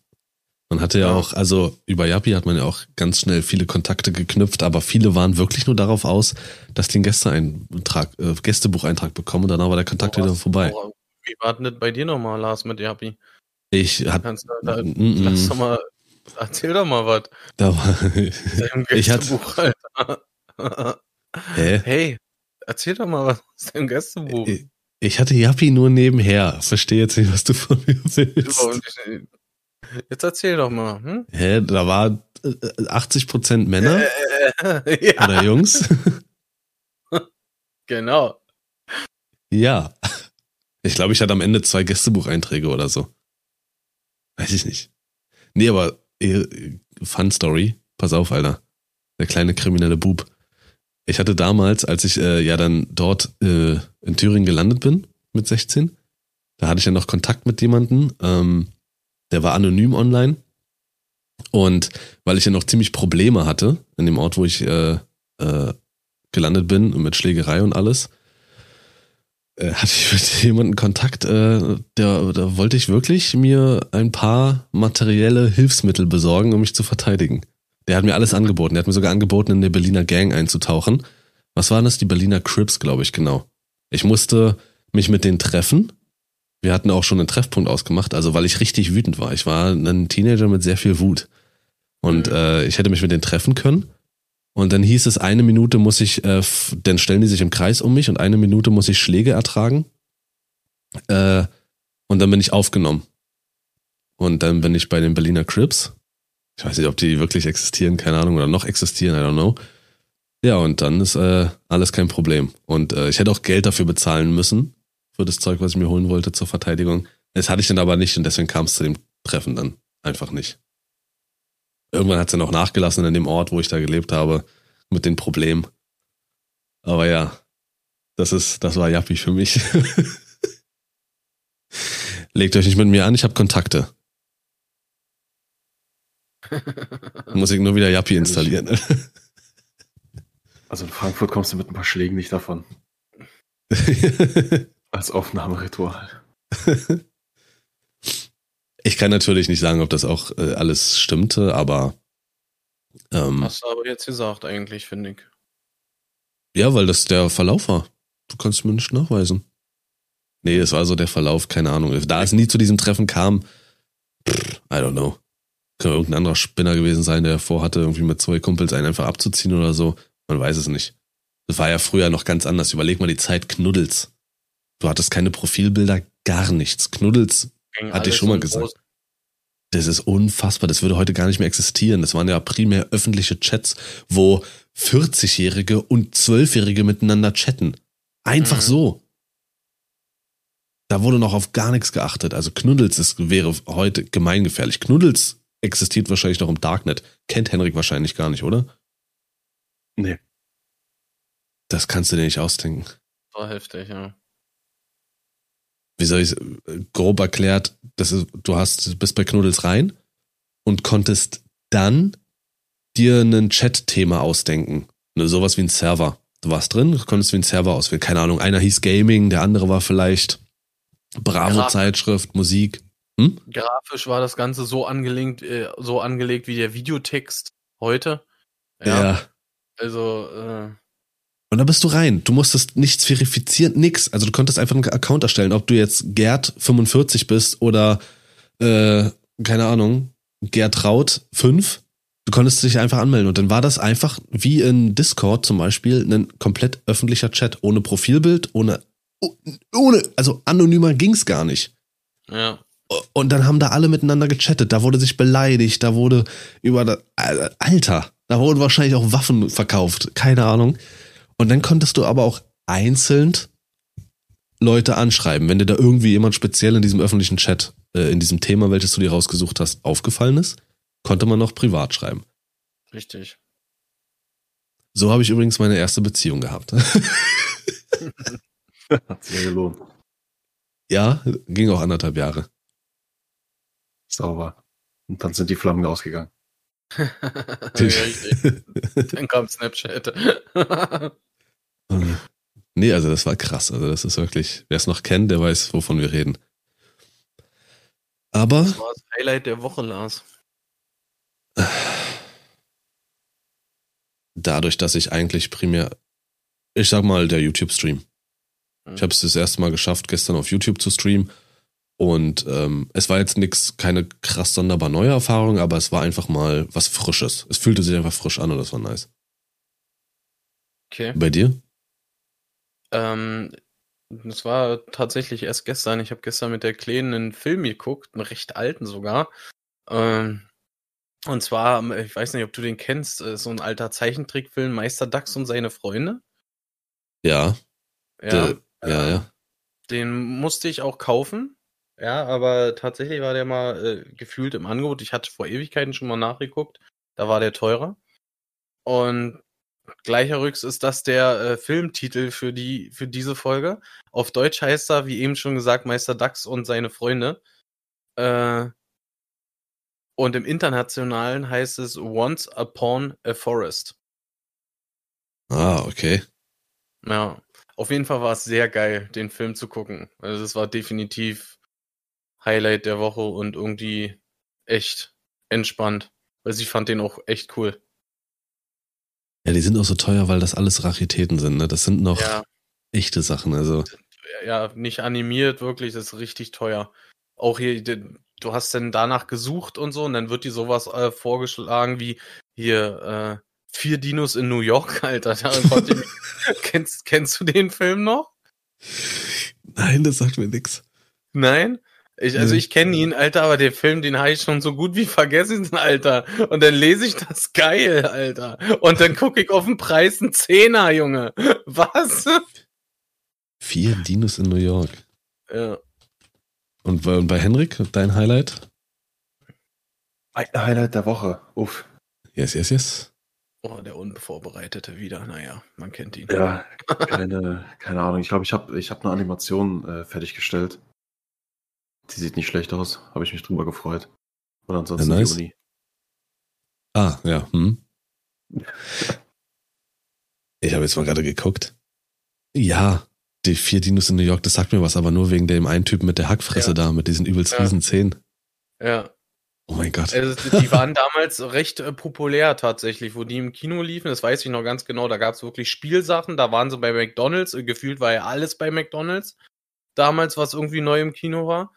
Man hatte ja, ja, auch, also über Yappi hat man ja auch ganz schnell viele Kontakte geknüpft, aber viele waren wirklich nur darauf aus, dass die einen Gästeeintrag, äh, Gästebucheintrag bekommen und danach war der Kontakt oh, wieder vorbei. Oh, wie war denn das bei dir nochmal, Lars, mit Yappi? Ich hat, Kannst du, da, mm, mm, lass doch mal, erzähl doch mal was. Da war, (laughs) ich hatte, Hä? Hey, erzähl doch mal was aus deinem Gästebuch. Ich, ich hatte Yappi nur nebenher. Verstehe jetzt nicht, was du von mir willst. Jetzt erzähl doch mal. Hm? Hä, da war 80% äh, Männer äh, (laughs) ja. oder Jungs. (laughs) genau. Ja. Ich glaube, ich hatte am Ende zwei Gästebucheinträge oder so. Weiß ich nicht. Nee, aber äh, Fun Story. Pass auf, Alter. Der kleine kriminelle Bub. Ich hatte damals, als ich äh, ja dann dort äh, in Thüringen gelandet bin mit 16, da hatte ich ja noch Kontakt mit jemandem. Ähm, der war anonym online. Und weil ich ja noch ziemlich Probleme hatte in dem Ort, wo ich äh, äh, gelandet bin, mit Schlägerei und alles, hatte ich mit (laughs) jemandem Kontakt, äh, der, da wollte ich wirklich mir ein paar materielle Hilfsmittel besorgen, um mich zu verteidigen. Der hat mir alles angeboten. Der hat mir sogar angeboten, in der Berliner Gang einzutauchen. Was waren das? Die Berliner Crips, glaube ich, genau. Ich musste mich mit denen treffen wir hatten auch schon einen Treffpunkt ausgemacht, also weil ich richtig wütend war. Ich war ein Teenager mit sehr viel Wut. Und mhm. äh, ich hätte mich mit denen treffen können. Und dann hieß es, eine Minute muss ich, äh, dann stellen die sich im Kreis um mich und eine Minute muss ich Schläge ertragen. Äh, und dann bin ich aufgenommen. Und dann bin ich bei den Berliner Crips. Ich weiß nicht, ob die wirklich existieren, keine Ahnung, oder noch existieren, I don't know. Ja, und dann ist äh, alles kein Problem. Und äh, ich hätte auch Geld dafür bezahlen müssen, für das Zeug, was ich mir holen wollte zur Verteidigung. Das hatte ich dann aber nicht und deswegen kam es zu dem Treffen dann einfach nicht. Irgendwann hat es dann auch nachgelassen in dem Ort, wo ich da gelebt habe, mit den Problemen. Aber ja, das ist, das war Jappi für mich. (laughs) Legt euch nicht mit mir an, ich habe Kontakte. (laughs) Muss ich nur wieder Jappi installieren. Also in Frankfurt kommst du mit ein paar Schlägen nicht davon. (laughs) Als Aufnahmeritual. Ich kann natürlich nicht sagen, ob das auch äh, alles stimmte, aber. Ähm, Hast du aber jetzt gesagt, eigentlich, finde ich. Ja, weil das der Verlauf war. Du kannst mir nicht nachweisen. Nee, es war so der Verlauf, keine Ahnung. Da es nie zu diesem Treffen kam, pff, I don't know. Kann irgendein anderer Spinner gewesen sein, der vorhatte, irgendwie mit zwei Kumpels einen einfach abzuziehen oder so. Man weiß es nicht. Das war ja früher noch ganz anders. Überleg mal die Zeit Knuddels. Du hattest keine Profilbilder, gar nichts. Knuddels, Hatte ich schon mal gesagt. groß- das ist unfassbar. Das würde heute gar nicht mehr existieren. Das waren ja primär öffentliche Chats, wo 40-Jährige und 12-Jährige miteinander chatten. Einfach Mhm. so. Da wurde noch auf gar nichts geachtet. Also Knuddels ist, wäre heute gemeingefährlich. Knuddels existiert wahrscheinlich noch im Darknet. Kennt Henrik wahrscheinlich gar nicht, oder? Nee. Das kannst du dir nicht ausdenken. War heftig, ja. Wie soll ich grob erklärt, das ist, du hast, bist bei Knuddels rein und konntest dann dir ein Chat-Thema ausdenken. Ne, sowas wie ein Server. Du warst drin, konntest wie ein Server auswählen. Keine Ahnung, einer hieß Gaming, der andere war vielleicht Bravo-Zeitschrift, Musik. Grafisch war das Ganze so angelegt, äh, so angelegt wie der Videotext heute. Ja. Also, äh, Und da bist du rein. Du musstest nichts verifizieren, nix. Also du konntest einfach einen Account erstellen, ob du jetzt Gerd 45 bist oder äh, keine Ahnung, Gerd Raut 5. Du konntest dich einfach anmelden und dann war das einfach wie in Discord zum Beispiel ein komplett öffentlicher Chat ohne Profilbild, ohne ohne also anonymer ging's gar nicht. ja. Und dann haben da alle miteinander gechattet. Da wurde sich beleidigt, da wurde über das, Alter, da wurden wahrscheinlich auch Waffen verkauft, keine Ahnung. Und dann konntest du aber auch einzeln Leute anschreiben, wenn dir da irgendwie jemand speziell in diesem öffentlichen Chat, äh, in diesem Thema, welches du dir rausgesucht hast, aufgefallen ist, konnte man noch privat schreiben. Richtig. So habe ich übrigens meine erste Beziehung gehabt. Hat sich ja gelohnt. ja, ging auch anderthalb Jahre. Sauber. Und dann sind die Flammen ausgegangen. (laughs) (laughs) Richtig. Dann kam Snapchat. (laughs) nee, also das war krass. Also das ist wirklich, wer es noch kennt, der weiß, wovon wir reden. Aber Das war das Highlight der Woche, Lars. dadurch, dass ich eigentlich primär, ich sag mal, der YouTube-Stream. Ich habe es das erste Mal geschafft, gestern auf YouTube zu streamen. Und ähm, es war jetzt nix, keine krass sonderbar neue Erfahrung, aber es war einfach mal was Frisches. Es fühlte sich einfach frisch an und das war nice. Okay. Bei dir? Ähm, das war tatsächlich erst gestern. Ich habe gestern mit der Kleinen einen Film geguckt, einen recht alten sogar. Ähm, und zwar, ich weiß nicht, ob du den kennst, äh, so ein alter Zeichentrickfilm, Meister Dax und seine Freunde. Ja. Ja, Der- ja, ja. den musste ich auch kaufen. Ja, aber tatsächlich war der mal äh, gefühlt im Angebot. Ich hatte vor Ewigkeiten schon mal nachgeguckt. Da war der teurer. Und gleicherrücks ist das der äh, Filmtitel für die für diese Folge. Auf Deutsch heißt er, wie eben schon gesagt, Meister Dax und seine Freunde. Äh, und im Internationalen heißt es Once Upon a Forest. Ah, okay. Ja, auf jeden Fall war es sehr geil, den Film zu gucken. Also es war definitiv Highlight der Woche und irgendwie echt entspannt. Also ich fand den auch echt cool. Ja, die sind auch so teuer, weil das alles Raritäten sind, ne? Das sind noch Ja, echte Sachen, also. ja, nicht animiert, wirklich, das ist richtig teuer. Auch hier, du hast dann danach gesucht und so, und dann wird dir sowas äh, vorgeschlagen wie hier, äh, vier Dinos in New York, (laughs) Alter. Ich, (laughs) kennst, kennst du den Film noch? Nein, das sagt mir nix. Nein? Ich, also ich kenne ihn, Alter, aber den Film, den habe ich schon so gut wie (laughs) vergessen, Alter. Und dann lese ich das geil, Alter. Und dann gucke ich auf den Preis einen Zehner, Junge. (laughs) Was? Vier Dinos in New York. Ja. Und bei, und bei Henrik, dein Highlight? Highlight der Woche. Uff. Yes, yes, yes. Oh, der Unvorbereitete wieder. Naja, man kennt ihn. Ja, keine, keine Ahnung. Ich glaube, ich habe ich hab eine Animation äh, fertiggestellt. Die sieht nicht schlecht aus. Habe ich mich drüber gefreut. Und ansonsten Ja, nice. die Uni. Ah, ja. Hm. Ich habe jetzt mal gerade geguckt. Ja, die vier Dinos in New York, das sagt mir was, aber nur wegen dem einen Typen mit der Hackfresse Ja. da, mit diesen übelst Ja. riesen Zähnen. Ja. Oh mein Gott. Also, die waren (laughs) damals recht äh, populär tatsächlich, wo die im Kino liefen. Das weiß ich noch ganz genau. Da gab es wirklich Spielsachen. Da waren sie bei McDonalds. Äh, Gefühlt war ja alles bei McDonalds. Damals, was irgendwie neu im Kino war.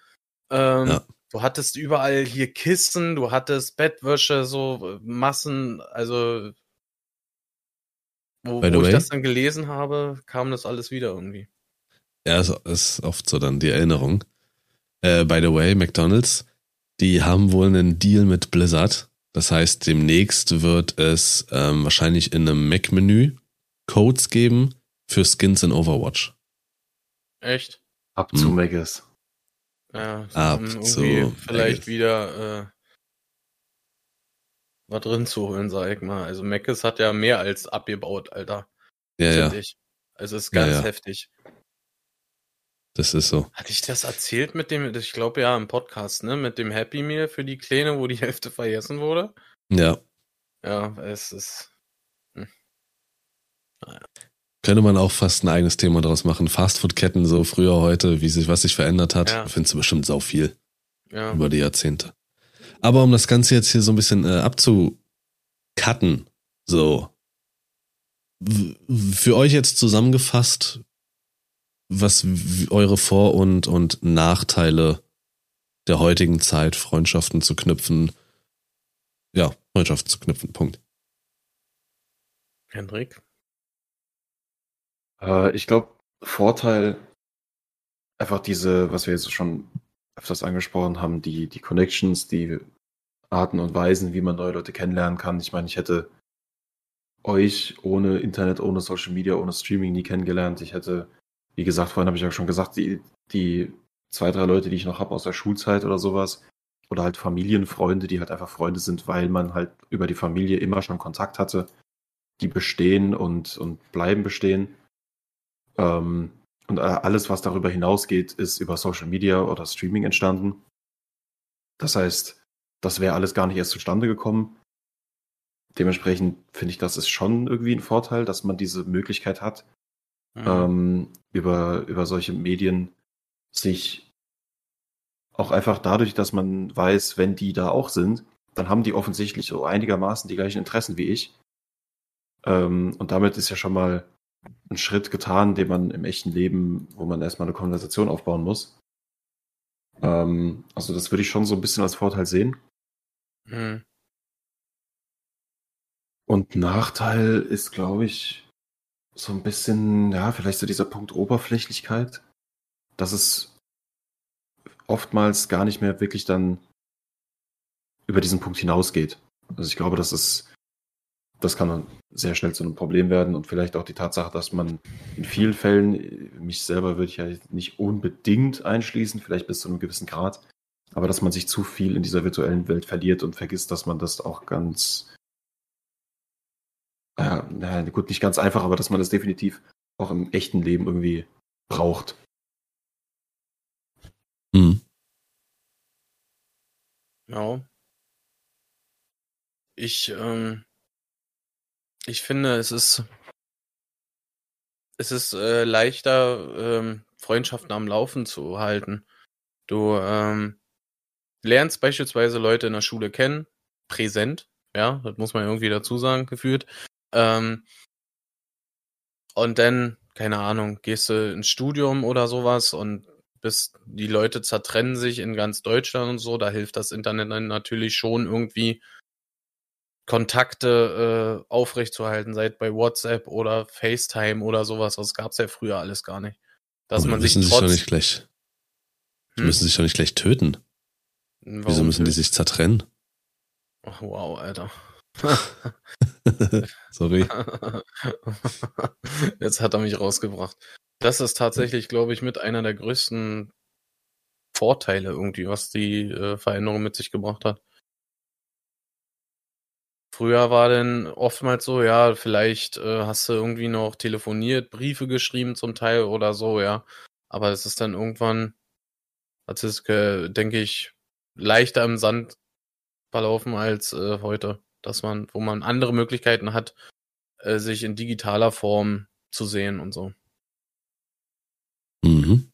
Ähm, Ja. Du hattest überall hier Kissen, du hattest Bettwäsche, so äh, Massen. Also, wo, wo ich das dann gelesen habe, kam das alles wieder irgendwie. Ja, ist, ist oft so dann die Erinnerung. Äh, by the way, McDonald's, die haben wohl einen Deal mit Blizzard. Das heißt, demnächst wird es ähm, wahrscheinlich in einem Mac-Menü Codes geben für Skins in Overwatch. Echt? Ab Hm. zu Megas. Ja, Ab um zu vielleicht Vegas. wieder äh, was drin zu holen, sag ich mal. Also Meckes hat ja mehr als abgebaut, Alter. Ja, ja, ich. Also ist ganz Ja, ja. heftig. das ist so. Hatte ich das erzählt mit dem, ich glaube ja im Podcast, ne? Mit dem Happy Meal für die Kleine, wo die (laughs) Hälfte vergessen wurde? Ja, Ja, es ist. Könnte man auch fast ein eigenes Thema draus machen. Fastfood-Ketten so früher, heute, wie sich, was sich verändert hat. Ja. Findest du bestimmt sau viel Ja. über die Jahrzehnte. Aber um das Ganze jetzt hier so ein bisschen äh, abzucutten, so. Für euch jetzt zusammengefasst, was eure Vor- und, und Nachteile der heutigen Zeit, Freundschaften zu knüpfen, ja, Freundschaften zu knüpfen, Punkt. Hendrik? Äh, ich glaube, Vorteil, einfach diese, was wir jetzt schon öfters angesprochen haben, die, die Connections, die Arten und Weisen, wie man neue Leute kennenlernen kann. Ich meine, ich hätte euch ohne Internet, ohne Social Media, ohne Streaming nie kennengelernt. Ich hätte, wie gesagt, vorhin habe ich ja schon gesagt, die, die zwei, drei Leute, die ich noch habe aus der Schulzeit oder sowas, oder halt Familienfreunde, die halt einfach Freunde sind, weil man halt über die Familie immer schon Kontakt hatte, die bestehen und, und bleiben bestehen. Ähm, und äh, alles, was darüber hinausgeht, ist über Social Media oder Streaming entstanden. Das heißt, das wäre alles gar nicht erst zustande gekommen. Dementsprechend finde ich, das ist schon irgendwie ein Vorteil, dass man diese Möglichkeit hat, Mhm. ähm, über, über solche Medien sich auch einfach dadurch, dass man weiß, wenn die da auch sind, dann haben die offensichtlich so einigermaßen die gleichen Interessen wie ich. Ähm, und damit ist ja schon mal ein Schritt getan, den man im echten Leben, wo man erstmal eine Konversation aufbauen muss. Ähm, also das würde ich schon so ein bisschen als Vorteil sehen. Mhm. Und Nachteil ist, glaube ich, so ein bisschen, ja, vielleicht so dieser Punkt Oberflächlichkeit, dass es oftmals gar nicht mehr wirklich dann über diesen Punkt hinausgeht. Also ich glaube, das ist, das kann dann sehr schnell zu einem Problem werden und vielleicht auch die Tatsache, dass man in vielen Fällen, mich selber würde ich ja nicht unbedingt einschließen, vielleicht bis zu einem gewissen Grad, aber dass man sich zu viel in dieser virtuellen Welt verliert und vergisst, dass man das auch ganz ja, na gut, nicht ganz einfach, aber dass man das definitiv auch im echten Leben irgendwie braucht. Mhm. Ja. Ich, ähm, ich finde, es ist, es ist äh, leichter, ähm, Freundschaften am Laufen zu halten. Du ähm, lernst beispielsweise Leute in der Schule kennen, präsent, ja, das muss man irgendwie dazu sagen, gefühlt. Ähm, und dann, keine Ahnung, gehst du ins Studium oder sowas und bis die Leute zertrennen sich in ganz Deutschland und so, da hilft das Internet dann natürlich schon irgendwie Kontakte äh, aufrechtzuerhalten, sei es bei WhatsApp oder FaceTime oder sowas. Das gab's ja früher alles gar nicht. Dass Aber man die sich müssen sich doch trotz. nicht gleich, die Hm? müssen sich doch nicht gleich töten. Warum Wieso müssen die nicht? sich zertrennen? Ach, wow, Alter. (laughs) Sorry. (laughs) Jetzt hat er mich rausgebracht. Das ist tatsächlich, glaube ich, mit einer der größten Vorteile irgendwie, was die äh, Veränderung mit sich gebracht hat. Früher war denn oftmals so, ja, vielleicht äh, hast du irgendwie noch telefoniert, Briefe geschrieben zum Teil oder so, ja. Aber es ist dann irgendwann, hat es, denke ich, leichter im Sand verlaufen als äh, heute, dass man, wo man andere Möglichkeiten hat, äh, sich in digitaler Form zu sehen und so. Mhm.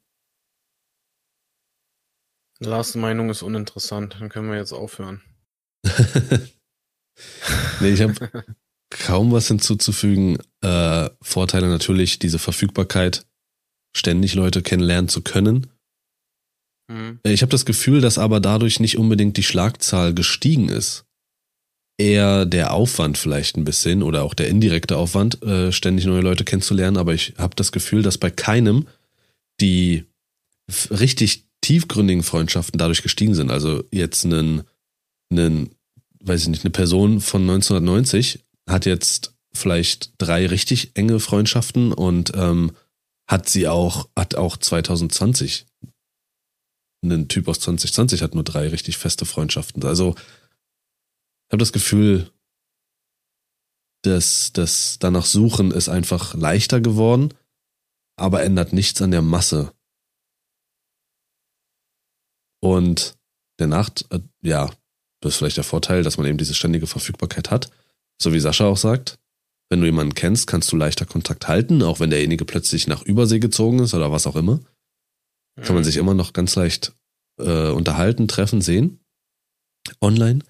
Lars Meinung ist uninteressant, dann können wir jetzt aufhören. (laughs) (laughs) nee, ich habe kaum was hinzuzufügen. Äh, Vorteile natürlich diese Verfügbarkeit, ständig Leute kennenlernen zu können. Hm. Ich habe das Gefühl, dass aber dadurch nicht unbedingt die Schlagzahl gestiegen ist. Eher der Aufwand vielleicht ein bisschen oder auch der indirekte Aufwand, äh, ständig neue Leute kennenzulernen. Aber ich habe das Gefühl, dass bei keinem die richtig tiefgründigen Freundschaften dadurch gestiegen sind. Also jetzt einen, einen, weiß ich nicht, eine Person von 1990 hat jetzt vielleicht drei richtig enge Freundschaften und ähm, hat sie auch, hat auch 2020. Ein Typ aus 2020 hat nur drei richtig feste Freundschaften. Also ich habe das Gefühl, dass das danach Suchen ist einfach leichter geworden, aber ändert nichts an der Masse. Und der Nacht, äh, ja, das ist vielleicht der Vorteil, dass man eben diese ständige Verfügbarkeit hat. So wie Sascha auch sagt, wenn du jemanden kennst, kannst du leichter Kontakt halten, auch wenn derjenige plötzlich nach Übersee gezogen ist oder was auch immer. Kann man sich immer noch ganz leicht äh, unterhalten, treffen, sehen. Online.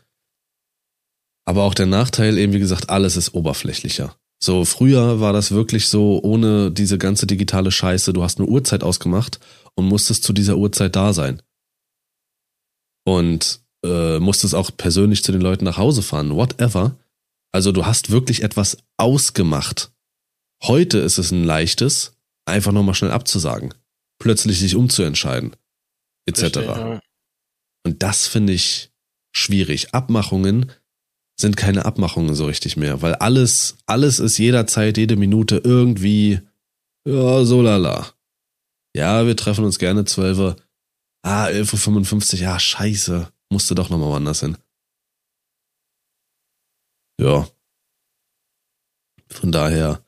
Aber auch der Nachteil, eben wie gesagt, alles ist oberflächlicher. So, früher war das wirklich so, ohne diese ganze digitale Scheiße, du hast eine Uhrzeit ausgemacht und musstest zu dieser Uhrzeit da sein. Und äh, musstest auch persönlich zu den Leuten nach Hause fahren, whatever. Also du hast wirklich etwas ausgemacht. Heute ist es ein leichtes, einfach nochmal schnell abzusagen, plötzlich sich umzuentscheiden, etc. Und das finde ich schwierig. Abmachungen sind keine Abmachungen so richtig mehr, weil alles, alles ist jederzeit, jede Minute irgendwie, ja, so lala. Ja, wir treffen uns gerne 12 Uhr. Ah, 11.55 Uhr, ja, scheiße. Musste doch nochmal woanders hin. Ja. Von daher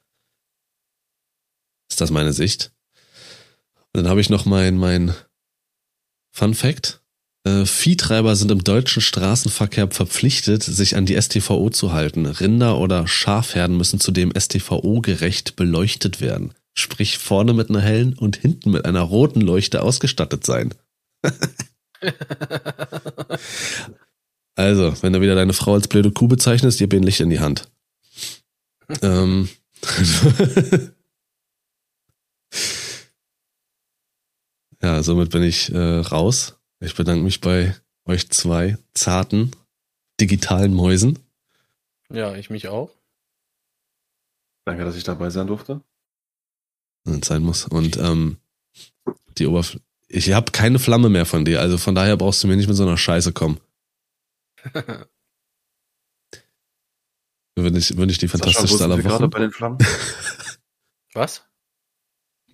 ist das meine Sicht. Und dann habe ich noch mein, mein Fun Fact. Äh, Viehtreiber sind im deutschen Straßenverkehr verpflichtet, sich an die STVO zu halten. Rinder oder Schafherden müssen zudem STVO-gerecht beleuchtet werden. Sprich vorne mit einer hellen und hinten mit einer roten Leuchte ausgestattet sein. (laughs) Also, wenn du wieder deine Frau als blöde Kuh bezeichnest, gib ihr ein Licht in die Hand. (laughs) ähm. (laughs) ja, somit bin ich äh, raus. Ich bedanke mich bei euch zwei zarten digitalen Mäusen. ja, ich mich auch. Danke, dass ich dabei sein durfte. Wenn es sein muss. Und ähm, die Oberfläche. Ich habe keine Flamme mehr von dir, also von daher brauchst du mir nicht mit so einer Scheiße kommen. (laughs) Würde ich, würde ich die fantastischste aller gerade Wochen. bei den Flammen? (laughs) Was?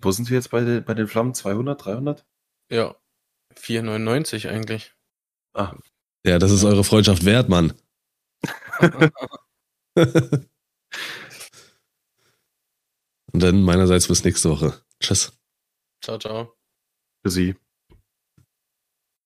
Wo sind wir jetzt bei, den- bei den Flammen? 200, 300? Ja. 4,99 eigentlich. Ah, Ja, das ist eure Freundschaft wert, Mann. (laughs) Und dann meinerseits bis nächste Woche. Tschüss. Ciao, ciao. Für Sie.